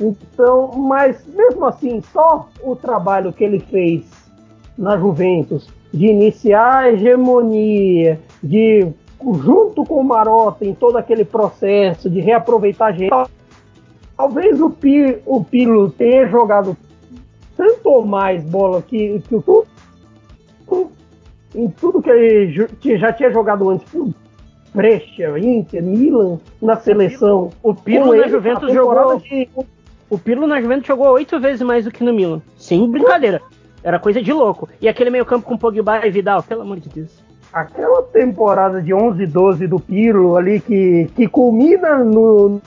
Então, mas mesmo assim, só o trabalho que ele fez na Juventus de iniciar a hegemonia, de junto com o Marotta em todo aquele processo de reaproveitar gente. Talvez o, Pi, o Pirlo tenha jogado tanto ou mais bola que, que o em tudo que ele já tinha jogado antes por Brescia, Inter, Milan na seleção. O Pirlo na Juventus jogou. De... O Pirlo na Juventus jogou oito vezes mais do que no Milan. Sem brincadeira. Era coisa de louco. E aquele meio-campo com Pogba e Vidal, pelo amor de Deus. Aquela temporada de 11 12 do Pirlo ali que, que culmina no,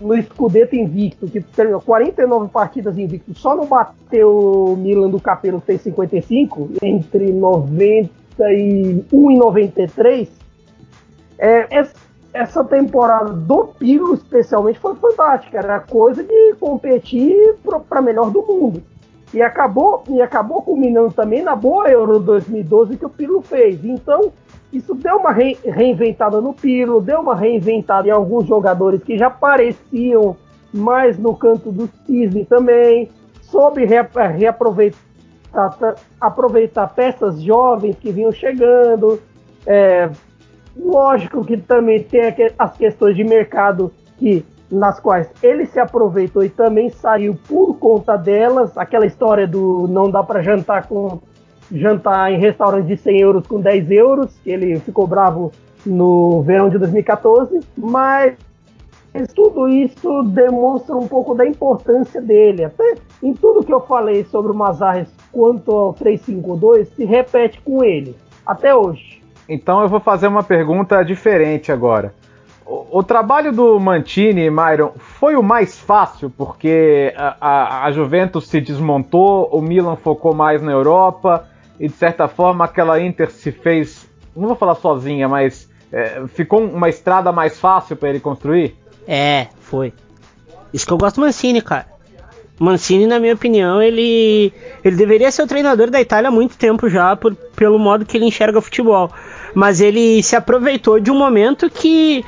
no Scudetto invicto, que tem 49 partidas invicto, só não bateu o Milan do Capello que fez 55 entre 90 91 e 93, é, essa temporada do Pirlo, especialmente, foi fantástica. Era coisa de competir para melhor do mundo. E acabou, e acabou culminando também na boa Euro 2012 que o Pirlo fez. Então, isso deu uma re, reinventada no Pirlo, deu uma reinventada em alguns jogadores que já pareciam mais no canto do cisne também, soube reaproveitar aproveitar peças jovens que vinham chegando. É, lógico que também tem as questões de mercado que nas quais ele se aproveitou e também saiu por conta delas. Aquela história do não dá para jantar com jantar em restaurante de 100 euros com 10 euros, que ele ficou bravo no verão de 2014, mas tudo isso demonstra um pouco da importância dele. Até em tudo que eu falei sobre o Mazarres quanto ao 352 se repete com ele, até hoje. Então eu vou fazer uma pergunta diferente agora. O, o trabalho do Mantini, Myron, foi o mais fácil porque a, a, a Juventus se desmontou, o Milan focou mais na Europa e de certa forma aquela Inter se fez, não vou falar sozinha, mas é, ficou uma estrada mais fácil para ele construir? É, foi. Isso que eu gosto do Mancini, cara. Mancini, na minha opinião, ele, ele deveria ser o treinador da Itália há muito tempo já, por, pelo modo que ele enxerga futebol. Mas ele se aproveitou de um momento que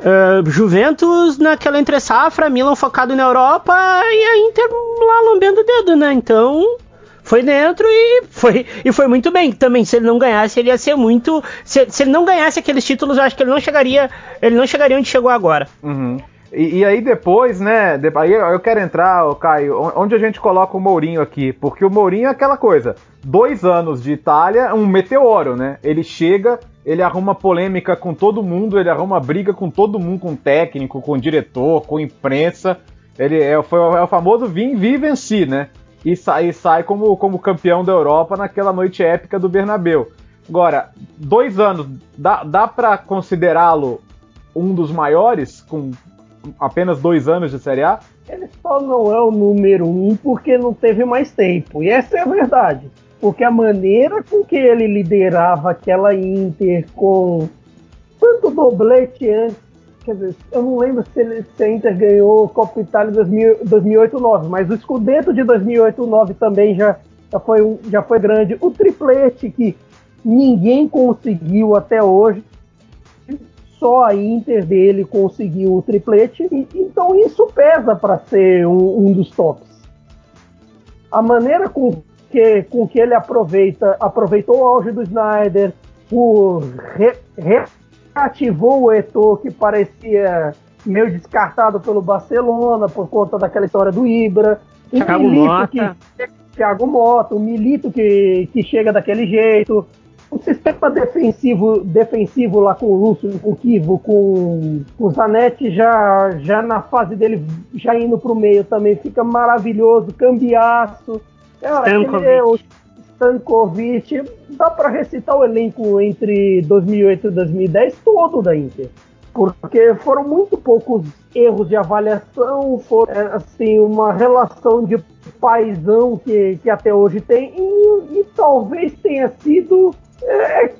uh, Juventus naquela entre safra, Milan focado na Europa e a Inter lá lambendo o dedo, né? Então foi dentro e foi, e foi muito bem. Também, se ele não ganhasse, ele ia ser muito. Se, se ele não ganhasse aqueles títulos, eu acho que ele não chegaria. Ele não chegaria onde chegou agora. Uhum. E, e, aí depois, né? Aí eu quero entrar, Caio, onde a gente coloca o Mourinho aqui, porque o Mourinho é aquela coisa. Dois anos de Itália, um meteoro, né? Ele chega, ele arruma polêmica com todo mundo, ele arruma briga com todo mundo, com técnico, com diretor, com imprensa. Ele é, foi, é o famoso vim, vi e venci, né? e sai, sai como, como campeão da Europa naquela noite épica do Bernabeu. Agora, dois anos, dá, dá para considerá-lo um dos maiores, com apenas dois anos de Série A? Ele só não é o número um porque não teve mais tempo. E essa é a verdade. Porque a maneira com que ele liderava aquela Inter com tanto doblete antes quer dizer, eu não lembro se, ele, se a Inter ganhou Copa Itália 2008-9, mas o Scudetto de 2008-9 também já, já, foi já foi grande. O triplete que ninguém conseguiu até hoje, só a Inter dele conseguiu o triplete, e, então isso pesa para ser um, um, dos tops. A maneira com que, com que ele aproveita, aproveitou o auge do Snyder, por re, re ativou o Eto'o que parecia meio descartado pelo Barcelona por conta daquela história do Ibra. O Thiago Milito Mota. Que, Thiago Mota, o Milito que, que chega daquele jeito. O sistema defensivo, defensivo lá com o Lúcio, com o Kivo, com, com o Zanetti já, já na fase dele, já indo para o meio também, fica maravilhoso, cambiaço. Cara, aquele, o, Stankovic, dá para recitar o elenco entre 2008 e 2010 todo da Inter. Porque foram muito poucos erros de avaliação, foram é, assim, uma relação de paisão que, que até hoje tem, e, e talvez tenha sido é,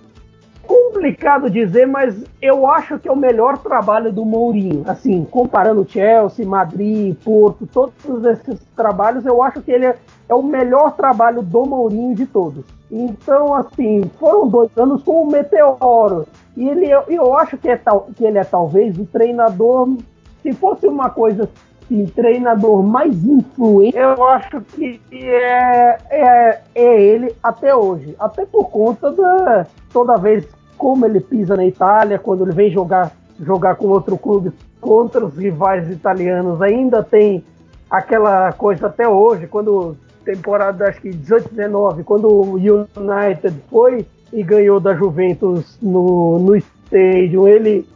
complicado dizer, mas eu acho que é o melhor trabalho do Mourinho. Assim, comparando Chelsea, Madrid, Porto, todos esses trabalhos, eu acho que ele é, é o melhor trabalho do Mourinho de todos. Então, assim, foram dois anos com o Meteoro. E ele, eu, eu acho que, é tal, que ele é talvez o treinador, se fosse uma coisa assim, treinador mais influente, eu acho que é, é, é ele até hoje. Até por conta da. Toda vez como ele pisa na Itália, quando ele vem jogar, jogar com outro clube contra os rivais italianos, ainda tem aquela coisa até hoje, quando temporada acho que 18, 19, quando o United foi e ganhou da Juventus no, no Stadium, ele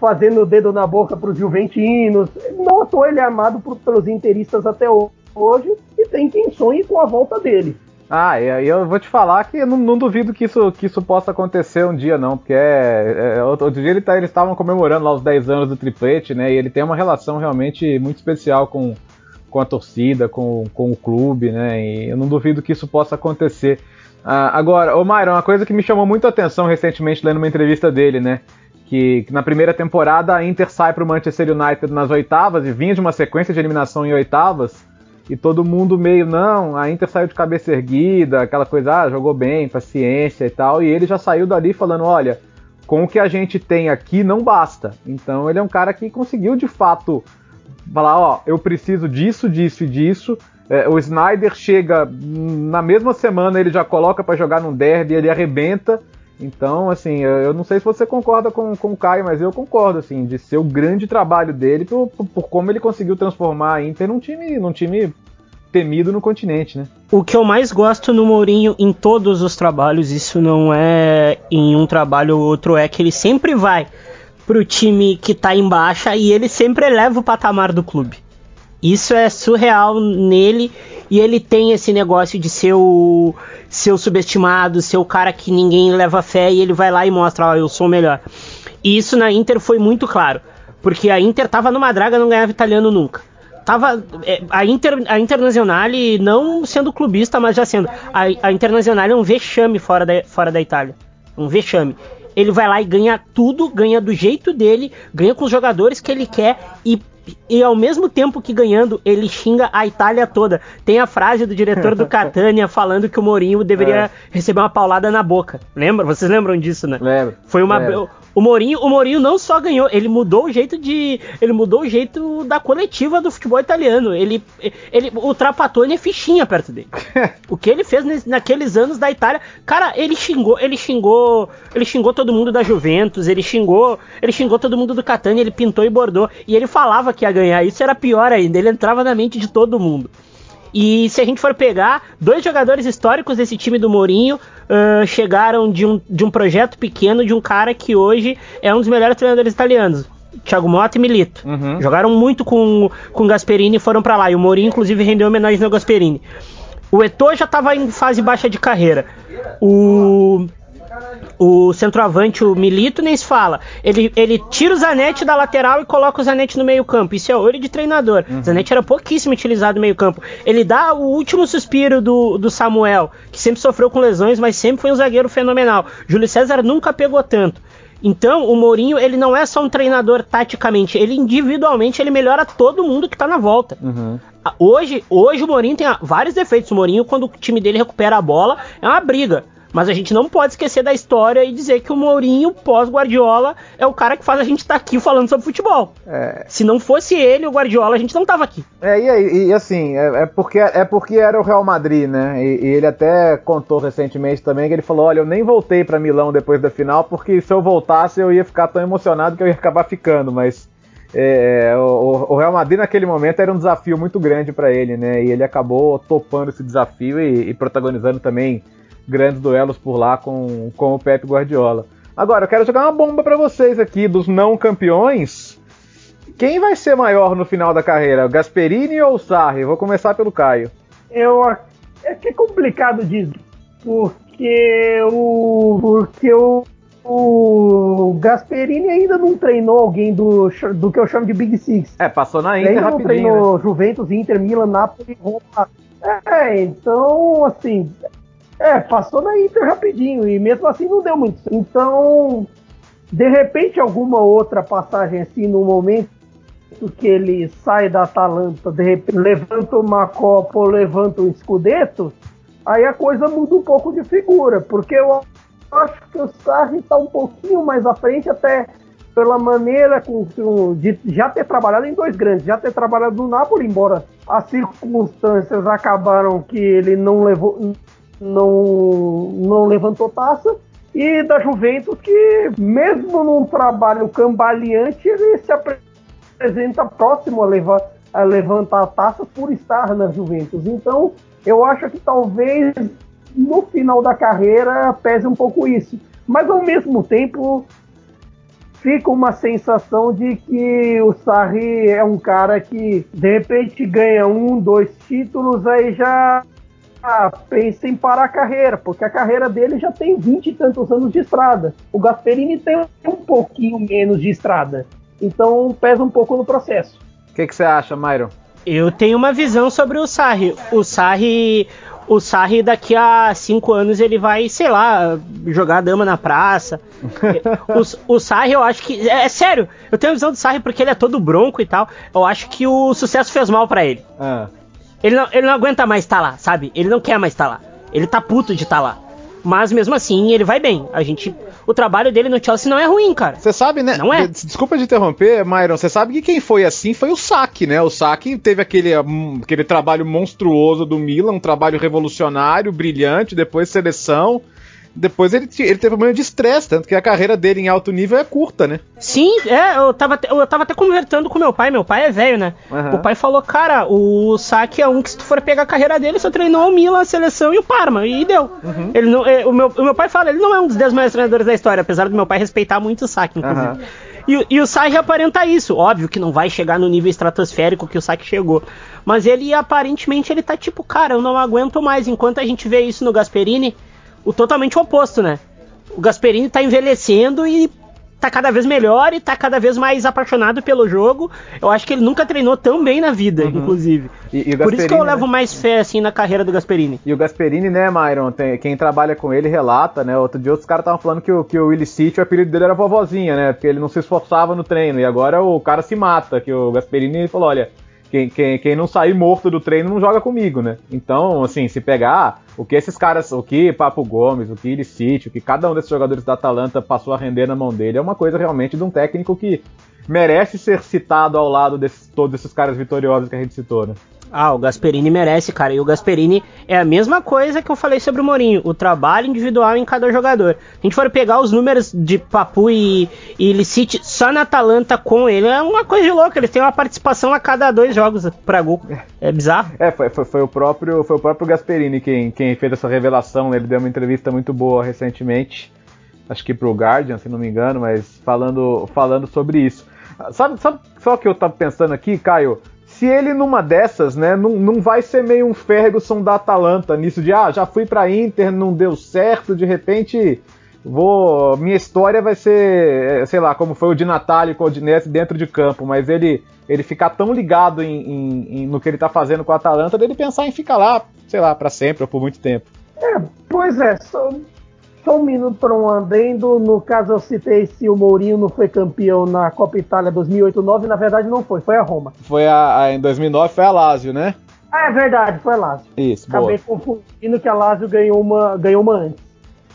fazendo o dedo na boca para os juventinos. Não ele é amado por, pelos interistas até hoje e tem quem sonhe com a volta dele. Ah, eu vou te falar que eu não, não, duvido que isso, que isso possa acontecer um dia, não, porque é, é outro, dia ele tá, eles estavam comemorando lá os 10 anos do triplete, né? E ele tem uma relação realmente muito especial com, com a torcida, com, com o clube, né? E eu não duvido que isso possa acontecer. Ah, agora, ô Myron, uma coisa que me chamou muito a atenção recentemente lendo uma entrevista dele, né? Que, que na primeira temporada a Inter sai pro Manchester United nas oitavas e vinha de uma sequência de eliminação em oitavas e todo mundo meio, não, a Inter saiu de cabeça erguida, aquela coisa, ah, jogou bem, paciência e tal, e ele já saiu dali falando, olha, com o que a gente tem aqui não basta. Então ele é um cara que conseguiu de fato falar, ó, eu preciso disso, disso e disso, É, o Snyder chega na mesma semana, ele já coloca para jogar num derby, ele arrebenta. Então, assim, eu não sei se você concorda com, com o Caio, mas eu concordo, assim, de ser o grande trabalho dele por, por, por como ele conseguiu transformar a Inter num time, num time temido no continente, né? O que eu mais gosto no Mourinho em todos os trabalhos, isso não é em um trabalho ou outro, é que ele sempre vai pro time que tá em baixa e ele sempre eleva o patamar do clube. Isso é surreal nele e ele tem esse negócio de ser o, ser o subestimado, ser o cara que ninguém leva fé e ele vai lá e mostra, ó, oh, eu sou o melhor. E isso na Inter foi muito claro, porque a Inter tava numa draga, não ganhava italiano nunca. Tava é, a Inter, a Internazionale não sendo clubista, mas já sendo. A, a Internazionale é um vexame fora da, fora da Itália. Um vexame ele vai lá e ganha tudo, ganha do jeito dele, ganha com os jogadores que ele quer e e ao mesmo tempo que ganhando, ele xinga a Itália toda. Tem a frase do diretor do Catania falando que o Mourinho deveria é. receber uma paulada na boca. Lembra? Vocês lembram disso, né? Lembro. Foi uma lembro. O Mourinho, o Mourinho não só ganhou, ele mudou o jeito de, ele mudou o jeito da coletiva do futebol italiano. Ele, ele o Trapattoni é fichinha perto dele. o que ele fez naqueles anos da Itália, cara, ele xingou, ele xingou, ele xingou todo mundo da Juventus, ele xingou, ele xingou todo mundo do Catania, ele pintou e bordou e ele falava que ia ganhar. Isso era pior ainda, ele entrava na mente de todo mundo. E se a gente for pegar, dois jogadores históricos desse time do Mourinho uh, chegaram de um, de um projeto pequeno de um cara que hoje é um dos melhores treinadores italianos. Thiago Motta e Milito. Uhum. Jogaram muito com, com Gasperini e foram para lá. E o Mourinho, inclusive, rendeu homenagem ao Gasperini. O Eto'o já estava em fase baixa de carreira. O o centroavante, o Milito, nem se fala. Ele, ele tira o Zanetti da lateral e coloca o Zanetti no meio-campo. Isso é olho de treinador. Uhum. Zanetti era pouquíssimo utilizado no meio-campo. Ele dá o último suspiro do, do Samuel, que sempre sofreu com lesões, mas sempre foi um zagueiro fenomenal. Júlio César nunca pegou tanto. Então, o Mourinho, ele não é só um treinador taticamente, ele individualmente ele melhora todo mundo que tá na volta. Uhum. Hoje, hoje o Mourinho tem vários defeitos. O Mourinho, quando o time dele recupera a bola, é uma briga. Mas a gente não pode esquecer da história e dizer que o Mourinho, pós-Guardiola, é o cara que faz a gente estar tá aqui falando sobre futebol. É. Se não fosse ele, o Guardiola, a gente não tava aqui. É, e, e assim, é, é, porque, é porque era o Real Madrid, né? E, e, ele até contou recentemente também que ele falou: olha, eu nem voltei para Milão depois da final, porque se eu voltasse eu ia ficar tão emocionado que eu ia acabar ficando, mas. É, o, o, Real Madrid naquele momento era um desafio muito grande para ele, né? E ele acabou topando esse desafio e, e protagonizando também grandes duelos por lá com, com o Pep Guardiola. Agora, eu quero jogar uma bomba para vocês aqui dos não campeões. Quem vai ser maior no final da carreira, Gasperini ou Sarri? Vou começar pelo Caio. Eu é que é complicado dizer, porque o porque o, o Gasperini ainda não treinou alguém do, do que eu chamo de Big Six. É, passou na Inter ele rapidinho. Não treinou né? Juventus, Inter, Milan, Napoli, Roma. É, então, assim, é, passou na Inter rapidinho e mesmo assim não deu muito. Então, de repente, alguma outra passagem assim no momento que ele sai da Atalanta, de repente levanta uma Copa ou levanta um Scudetto, aí a coisa muda um pouco de figura, porque eu acho que o Sarri está um pouquinho mais à frente até pela maneira com, de já ter trabalhado em dois grandes, já ter trabalhado no Napoli, embora as circunstâncias acabaram que ele não levou, não, não levantou taça, e da Juventus, que mesmo num trabalho cambaleante, ele se apresenta próximo a, levar, a levantar a taça por estar na Juventus. Então, eu acho que talvez no final da carreira pese um pouco isso. Mas ao mesmo tempo, fica uma sensação de que o Sarri é um cara que de repente ganha um, dois títulos, aí já ah, pensa em parar a carreira, porque a carreira dele já tem vinte e tantos anos de estrada. O Gasperini tem um pouquinho menos de estrada. Então pesa um pouco no processo. O que, você acha, Myron? Eu tenho uma visão sobre o Sarri. O Sarri. O Sarri daqui a cinco anos ele vai, sei lá, jogar dama na praça. o, o Sarri eu acho que. É, é, sério, eu tenho a visão do Sarri porque ele é todo bronco e tal. Eu acho que o sucesso fez mal para ele. Ah. Ele não, ele não aguenta mais estar tá lá, sabe? Ele não quer mais estar tá lá. Ele tá puto de estar tá lá. Mas mesmo assim, ele vai bem. A gente, o trabalho dele no Chelsea não é ruim, cara. Você sabe, né? Não é. Desculpa de interromper, Myron. Você sabe que quem foi assim foi o Saque, né? O Saque teve aquele, hum, aquele trabalho monstruoso do Milan, um trabalho revolucionário, brilhante, depois seleção. Depois ele, ele teve problema de estresse, tanto que a carreira dele em alto nível é curta, né? Sim, é, eu tava, eu tava até conversando com meu pai, meu pai é velho, né? Uhum. O pai falou, cara, o Saki é um que se tu for pegar a carreira dele, só treinou o Milan, a seleção e o Parma, e deu. Uhum. Ele não, é, o, meu, o meu pai fala, ele não é um dos 10 maiores treinadores da história, apesar do meu pai respeitar muito o Saki, inclusive. Uhum. E, e, o Sarri aparenta isso. Óbvio que não vai chegar no nível estratosférico que o Saki chegou. Mas ele aparentemente ele tá tipo, cara, eu não aguento mais. Enquanto a gente vê isso no Gasperini, o totalmente oposto, né? O Gasperini tá envelhecendo e tá cada vez melhor e tá cada vez mais apaixonado pelo jogo. Eu acho que ele nunca treinou tão bem na vida, uhum. inclusive. E, e Por isso que eu né? levo mais fé assim na carreira do Gasperini. E o Gasperini, né, Myron, tem, quem trabalha com ele relata, né? Outro dia outros caras estavam falando que o, que o Illicite, o apelido dele era vovozinha, né? Porque ele não se esforçava no treino. E agora o cara se mata, que o Gasperini falou, olha, quem, quem, quem não sair morto do treino não joga comigo, né? Então, assim, se pegar o que esses caras, o que Papo Gomes, o que Illicite, o que cada um desses jogadores da Atalanta passou a render na mão dele, é uma coisa realmente de um técnico que merece ser citado ao lado de todos esses caras vitoriosos que a gente citou, né? Ah, o Gasperini merece, cara. E o Gasperini é a mesma coisa que eu falei sobre o Mourinho, o trabalho individual em cada jogador. Se a gente for pegar os números de Papu e, e Licite só na Atalanta com ele, é uma coisa de louco. Eles têm uma participação a cada dois jogos pra gol. É bizarro. É, foi, foi, foi o, próprio, foi o próprio Gasperini quem, quem fez essa revelação. Ele deu uma entrevista muito boa recentemente, acho que pro Guardian, se não me engano, mas falando, falando sobre isso. Sabe, sabe só o que eu tava pensando aqui, Caio? Se ele numa dessas, né, não, não vai ser meio um Ferguson da Atalanta nisso de, ah, já fui pra Inter, não deu certo, de repente vou, minha história vai ser, sei lá, como foi o de Natália com o Odinese dentro de campo, mas ele ele ficar tão ligado em, em, em, no que ele tá fazendo com a Atalanta, dele pensar em ficar lá, sei lá, para sempre ou por muito tempo. É, pois é, só, só um minuto para um andendo. No caso, eu citei se o Mourinho não foi campeão na Copa Itália 2008-2009, na verdade não foi, foi a Roma. Foi a, a, em 2009 foi a Lazio, né? Ah, é verdade, foi a Lazio. Isso, Acabei boa. confundindo que a Lazio ganhou uma, ganhou uma antes.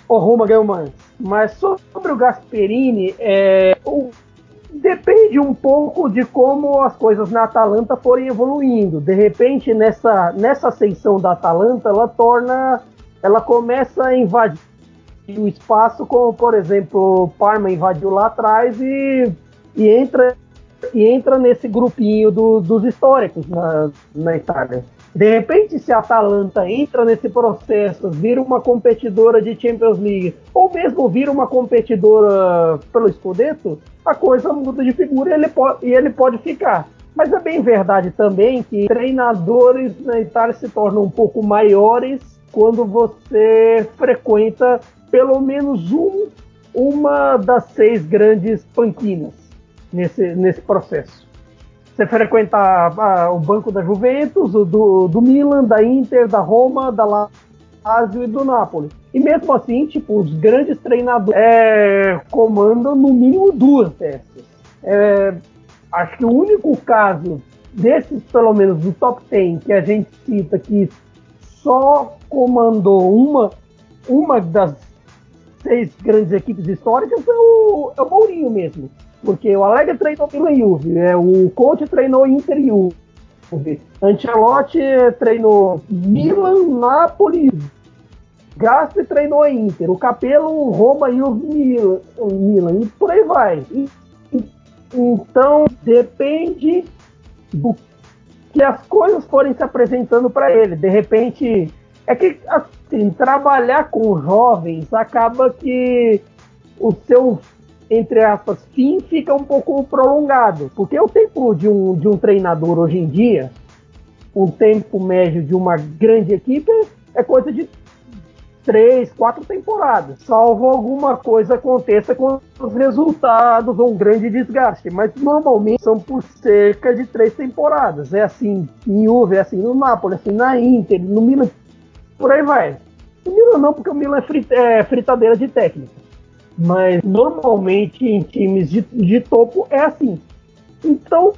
Ou Roma ganhou uma antes. Mas sobre o Gasperini, é, o, depende um pouco de como as coisas na Atalanta forem evoluindo. De repente, nessa, nessa ascensão da Atalanta, ela torna. Ela começa a invadir o espaço, como por exemplo, Parma invadiu lá atrás e, e entra e entra nesse grupinho do, dos históricos na, na Itália. De repente, se a Atalanta entra nesse processo, vira uma competidora de Champions League, ou mesmo vira uma competidora pelo Scudetto, a coisa muda de figura e ele pode, e ele pode ficar. Mas é bem verdade também que treinadores na Itália se tornam um pouco maiores quando você frequenta pelo menos um, uma das seis grandes panquinas nesse, nesse processo. Você frequenta a, a, o banco da Juventus, do, do Milan, da Inter, da Roma, da Lazio e do Napoli. E mesmo assim, tipo, os grandes treinadores é, comandam no mínimo duas dessas. É, acho que o único caso desses, pelo menos do top 10, que a gente cita que só comandou uma, uma das seis grandes equipes históricas é o, é o Mourinho mesmo. Porque o Alegre treinou Milan Juve, é, o Conte treinou Inter e Juve, Ancelotti treinou Milan, Napoli, Gaspi treinou Inter, o Capello, Roma, Juve, Milan, Milan e por aí vai. E, então depende do que as coisas forem se apresentando para ele. De repente, é que assim, trabalhar com jovens acaba que o seu, entre aspas, fim fica um pouco prolongado. Porque o tempo de um, de um treinador hoje em dia, um tempo médio de uma grande equipe, é coisa de três, quatro temporadas, salvo alguma coisa aconteça com os resultados ou um grande desgaste. Mas normalmente são por cerca de três temporadas. É assim em Juve, é assim no Napoli, é assim na Inter, no Milan, por aí vai. O Milan não, porque o Milan é, é fritadeira de técnica. Mas normalmente em times de, de topo é assim. Então,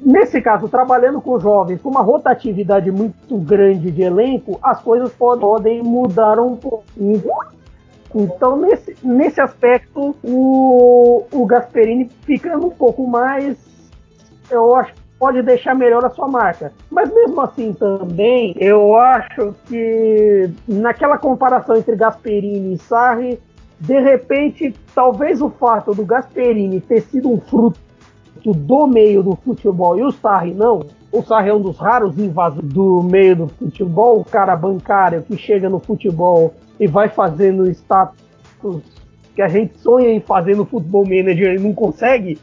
nesse caso, trabalhando com jovens, com uma rotatividade muito grande de elenco, as coisas podem mudar um pouco. Então, nesse, nesse aspecto, o, o Gasperini ficando um pouco mais, eu acho que pode deixar melhor a sua marca. Mas mesmo assim também, eu acho que naquela comparação entre Gasperini e Sarri, de repente, talvez o fato do Gasperini ter sido um fruto do meio do futebol e o Sarri não, o Sarri é um dos raros invasores do meio do futebol, o cara bancário que chega no futebol e vai fazendo status que a gente sonha em fazer no futebol manager e não consegue,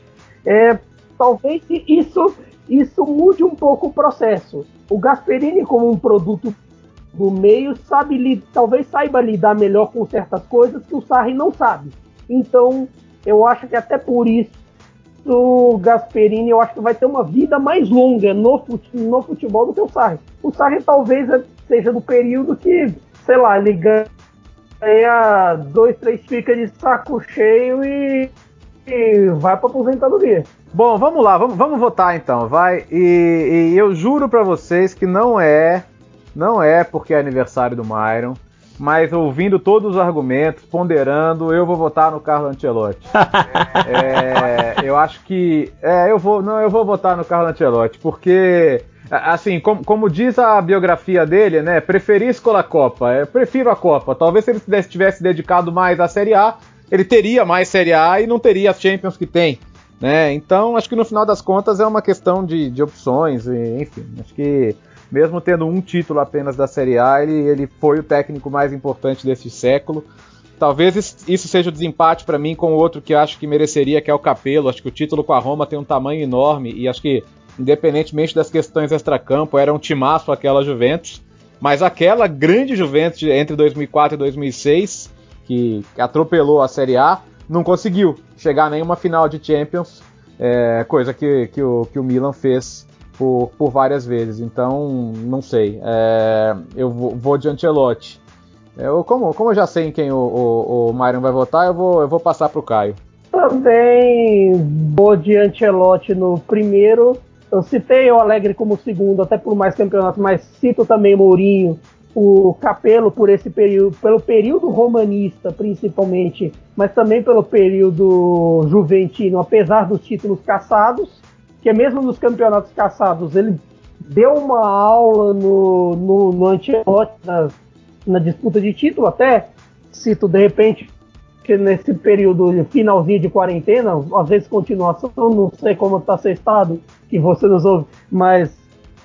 é, talvez isso, isso mude um pouco o processo. O Gasperini, como um produto do meio, sabe talvez saiba lidar melhor com certas coisas que o Sarri não sabe. Então, eu acho que até por isso o Gasperini eu acho que vai ter uma vida mais longa no, no futebol do que o Sarri. O Sarri talvez seja do período que, sei lá, ele ganha dois, três ficas de saco cheio e, e vai para aposentadoria. Bom, vamos lá, vamos, vamos votar então, vai. E, e eu juro para vocês que não é, não é porque é aniversário do Myron mas ouvindo todos os argumentos, ponderando, eu vou votar no Carlo Ancelotti. é, eu acho que. É, eu vou. Não, eu vou votar no Carlo Ancelotti, porque. Assim, como, como diz a biografia dele, né? Preferisco a Copa. Eu prefiro a Copa. Talvez se ele tivesse, tivesse dedicado mais à Série A, ele teria mais Série A e não teria as Champions que tem. Né? Então, acho que no final das contas é uma questão de, de opções, e, enfim. Acho que mesmo tendo um título apenas da Série A, ele, ele foi o técnico mais importante desse século. Talvez isso seja o desempate para mim com o outro que acho que mereceria, que é o Capelo. Acho que o título com a Roma tem um tamanho enorme e acho que, independentemente das questões extracampo, era um timaço aquela Juventus. Mas aquela grande Juventus entre 2004 e 2006, que atropelou a Série A, não conseguiu chegar a nenhuma final de Champions, é, coisa que, que, o, que o Milan fez por, por várias vezes. Então, não sei. É, eu vou, vou de Ancelotti. Eu, como, como eu já sei em quem o, o, o vai votar, eu vou, eu vou passar para o Caio. Também vou de Ancelotti no primeiro. Eu citei o Alegre como segundo, até por mais campeonato, mas cito também Mourinho, o Capelo por esse período, pelo período romanista principalmente, mas também pelo período juventino, apesar dos títulos caçados que mesmo nos campeonatos caçados ele deu uma aula no, no, no na, na disputa de título, até cito de repente que nesse período finalzinho de quarentena, às vezes continuação, não sei como está seu estado, que você nos ouve, mas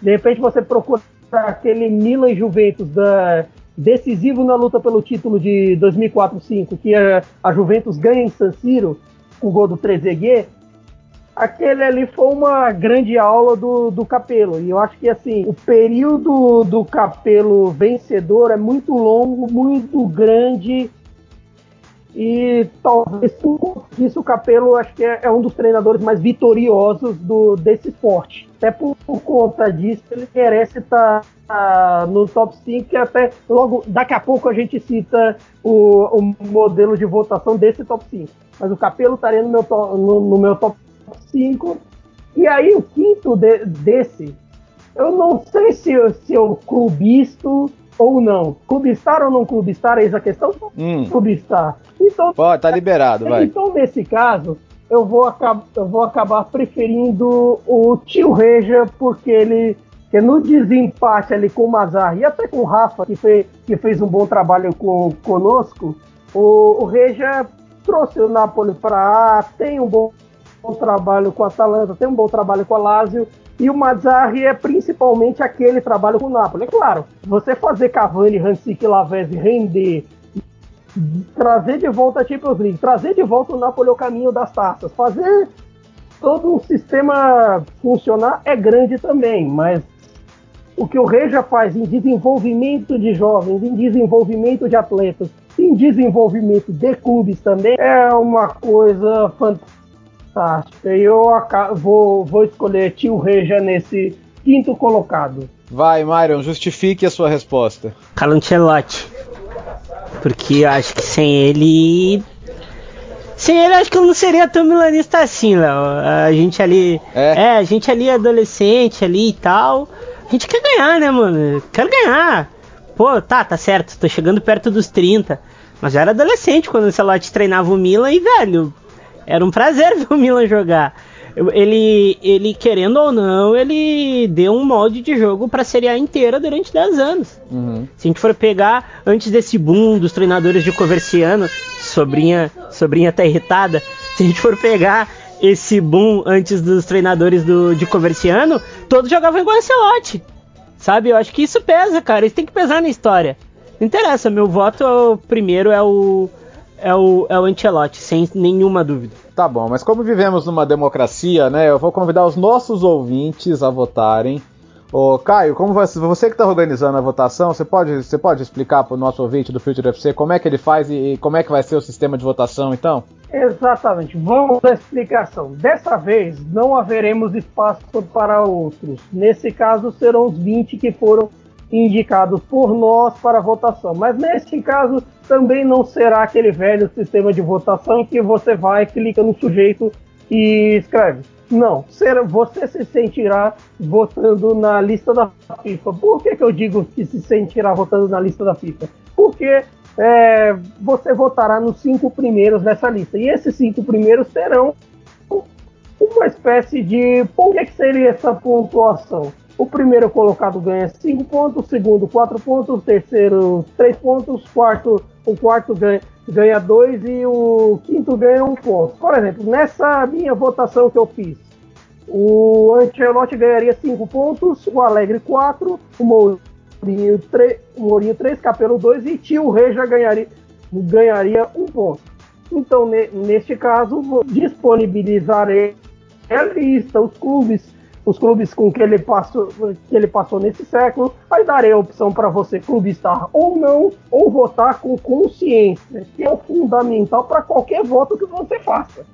de repente você procura aquele Milan Juventus da, decisivo na luta pelo título de 2004-5, que a, a Juventus ganha em San Siro com o gol do Trezeguet, aquele ali foi uma grande aula do, do Capelo. E eu acho que assim, o período do Capelo vencedor é muito longo, muito grande. E talvez por isso o Capelo acho que é, é, um dos treinadores mais vitoriosos do, desse esporte. Até por, por conta disso, ele merece estar tá, no top 5, que até logo daqui a pouco a gente cita o, o modelo de votação desse top 5. Mas o Capelo estaria no meu, to, no, no meu top 5. E aí o quinto de, desse, eu não sei se, se eu clubisto ou não. Clubistar ou não clubistar, eis a questão? Hum. Clubistar. Então, Pode, tá liberado, vai. Então, nesse caso, eu vou, eu vou acabar preferindo o tio Reja, porque ele que no desempate ali com o Mazar e até com o Rafa, que, fez, que fez um bom trabalho com, conosco, o, o Reja trouxe o Napoli para A, tem um bom bom trabalho com a Atalanta, tem um bom trabalho com a Lazio, e o Mazzarri é principalmente aquele trabalho com o Napoli. É claro, você fazer Cavani, Hansik Lavezzi render, trazer de volta a Champions League, trazer de volta o Napoli ao caminho das taças, fazer todo um sistema funcionar é grande também, mas o que o Reja faz em desenvolvimento de jovens, em desenvolvimento de atletas, em desenvolvimento de clubes também, é uma coisa fantástica fantástica. E eu vou, vou escolher Tio Reja nesse quinto colocado. Vai, Myron, justifique a sua resposta. Carlo Ancelotti. Porque eu acho que sem ele Sem ele, acho que eu não seria tão milanista assim, Léo. A gente ali. É. é, a gente ali é adolescente ali e tal. A gente quer ganhar, né, mano? Quero ganhar. Pô, tá, tá certo, tô chegando perto dos 30. Mas eu era adolescente quando o Ancelotti treinava o Milan e, velho, era um prazer ver o Milan jogar. Ele, ele querendo ou não, ele deu um molde de jogo para a Série A inteira durante 10 anos. Uhum. Se a gente for pegar antes desse boom dos treinadores de Coverciano, sobrinha, sobrinha tá irritada. Se a gente for pegar esse boom antes dos treinadores do, de Coverciano, todos jogavam igual Ancelotti. Sabe? Eu acho que isso pesa, cara. Isso tem que pesar na história. Não interessa, meu voto é primeiro é o é o, é o Ancelotti, sem nenhuma dúvida. Tá bom, mas como vivemos numa democracia, né? Eu vou convidar os nossos ouvintes a votarem. Ô, Caio, como você, você que está organizando a votação, você pode, você pode explicar para o nosso ouvinte do Future FC como é que ele faz e, e como é que vai ser o sistema de votação, então? Exatamente. Vamos à explicação. Dessa vez não haveremos espaço para outros. Nesse caso serão os 20 que foram indicados por nós para votação. Mas neste caso também não será aquele velho sistema de votação que você vai, clica no sujeito e escreve. Não, você se sentirá votando na lista da FIFA. Por que, que eu digo que se sentirá votando na lista da FIFA? Porque é, você votará nos cinco primeiros dessa lista. E esses cinco primeiros terão uma espécie de. Por que, que seria essa pontuação? O primeiro colocado ganha 5 pontos, o segundo 4 pontos, o terceiro 3 pontos, quarto, o quarto ganha, ganha 2 e o quinto ganha 1 um ponto. Por exemplo, nessa minha votação que eu fiz, o Ancelotti ganharia 5 pontos, o Alegre 4, o Mourinho 3, o Mourinho 3 Capelo 2 e Tio Rei já ganharia, ganharia 1 um ponto. Então, ne, neste caso, disponibilizarei a lista, os clubes os clubes com que ele passou, que ele passou nesse século, aí darei a opção para você clubistar ou não, ou votar com consciência, que é o fundamental para qualquer voto que você faça.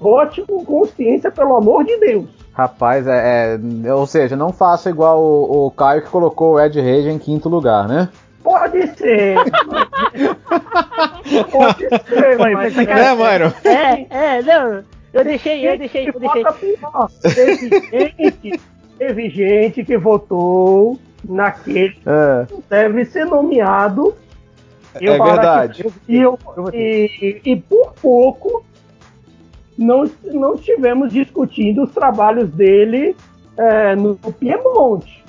Vote com consciência, pelo amor de Deus. Rapaz, é, é ou seja, não faça igual o, o Caio que colocou o Ed Rage em quinto lugar, né? Pode ser. Pode ser, mas... Né, Mário? É, é, não. Eu deixei, eu deixei, eu deixei. Teve gente, teve gente que votou naquele é. deve ser nomeado. É verdade. E, eu, e, e, por pouco não, não estivemos discutindo os trabalhos dele é, no Piemonte.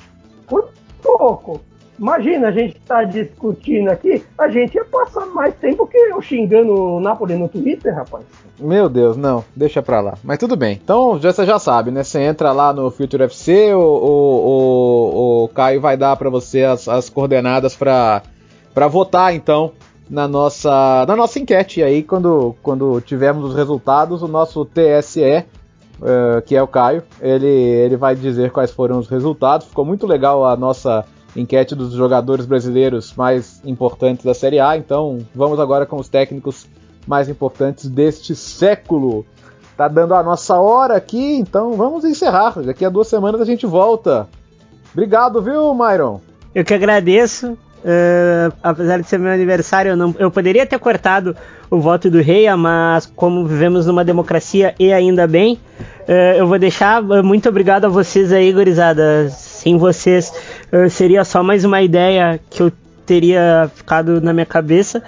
Por pouco. Imagina, a gente está discutindo aqui, a gente ia passar mais tempo que eu xingando o Napoli no Twitter, rapaz. Meu Deus, não, deixa pra lá. Mas tudo bem. Então, você já sabe, né? Você entra lá no Future FC, o, o, o, o Caio vai dar para você as, as coordenadas para votar, então, na nossa, na nossa enquete. E aí, quando, quando tivermos os resultados, o nosso TSE, uh, que é o Caio, ele, ele vai dizer quais foram os resultados. Ficou muito legal a nossa enquete dos jogadores brasileiros mais importantes da Série A. Então vamos agora com os técnicos mais importantes deste século. Tá dando a nossa hora aqui, então vamos encerrar. Daqui a duas semanas a gente volta. Obrigado, viu, Myron? Eu que agradeço. Uh, apesar de ser meu aniversário, eu, não, eu poderia ter cortado o voto do rei, mas como vivemos numa democracia e ainda bem, uh, eu vou deixar. Muito obrigado a vocês aí, gurizada. Sem vocês, seria só mais uma ideia que eu teria ficado na minha cabeça.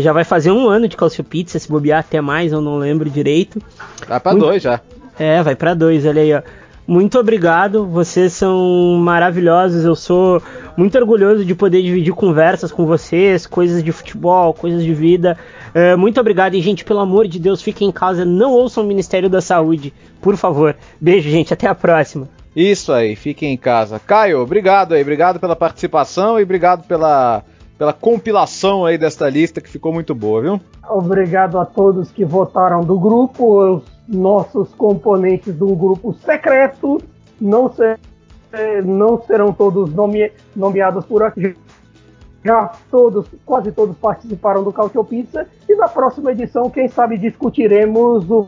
já vai fazer um ano de Calcio Pizza, se bobear até mais, eu não lembro direito. Vai pra muito... dois já. É, vai para dois, olha aí, ó muito obrigado. Vocês são maravilhosos. Eu sou muito orgulhoso de poder dividir conversas com vocês, coisas de futebol, coisas de vida. É, muito obrigado. E, gente, pelo amor de Deus, fiquem em casa. Não ouçam o Ministério da Saúde, por favor. Beijo, gente. Até a próxima. Isso aí, fiquem em casa. Caio, obrigado aí. Obrigado pela participação e obrigado pela pela compilação aí desta lista que ficou muito boa, viu? Obrigado a todos que votaram do grupo. Os nossos componentes do grupo secreto não, ser, não serão todos nome, nomeados por aqui. Já todos, quase todos participaram do Cautio Pizza e na próxima edição, quem sabe discutiremos o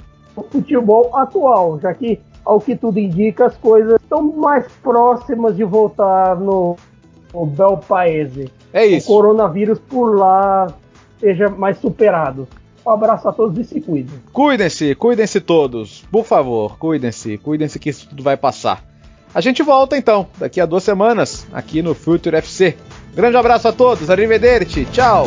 futebol atual, já que ao que tudo indica as coisas estão mais próximas de voltar no, no Bel Paese. É isso. O coronavírus por lá seja mais superado. Um abraço a todos e se cuidem. Cuidem-se, cuidem-se todos. Por favor, cuidem-se, cuidem-se que isso tudo vai passar. A gente volta então, daqui a duas semanas, aqui no Future FC. Grande abraço a todos, arrivederci, tchau!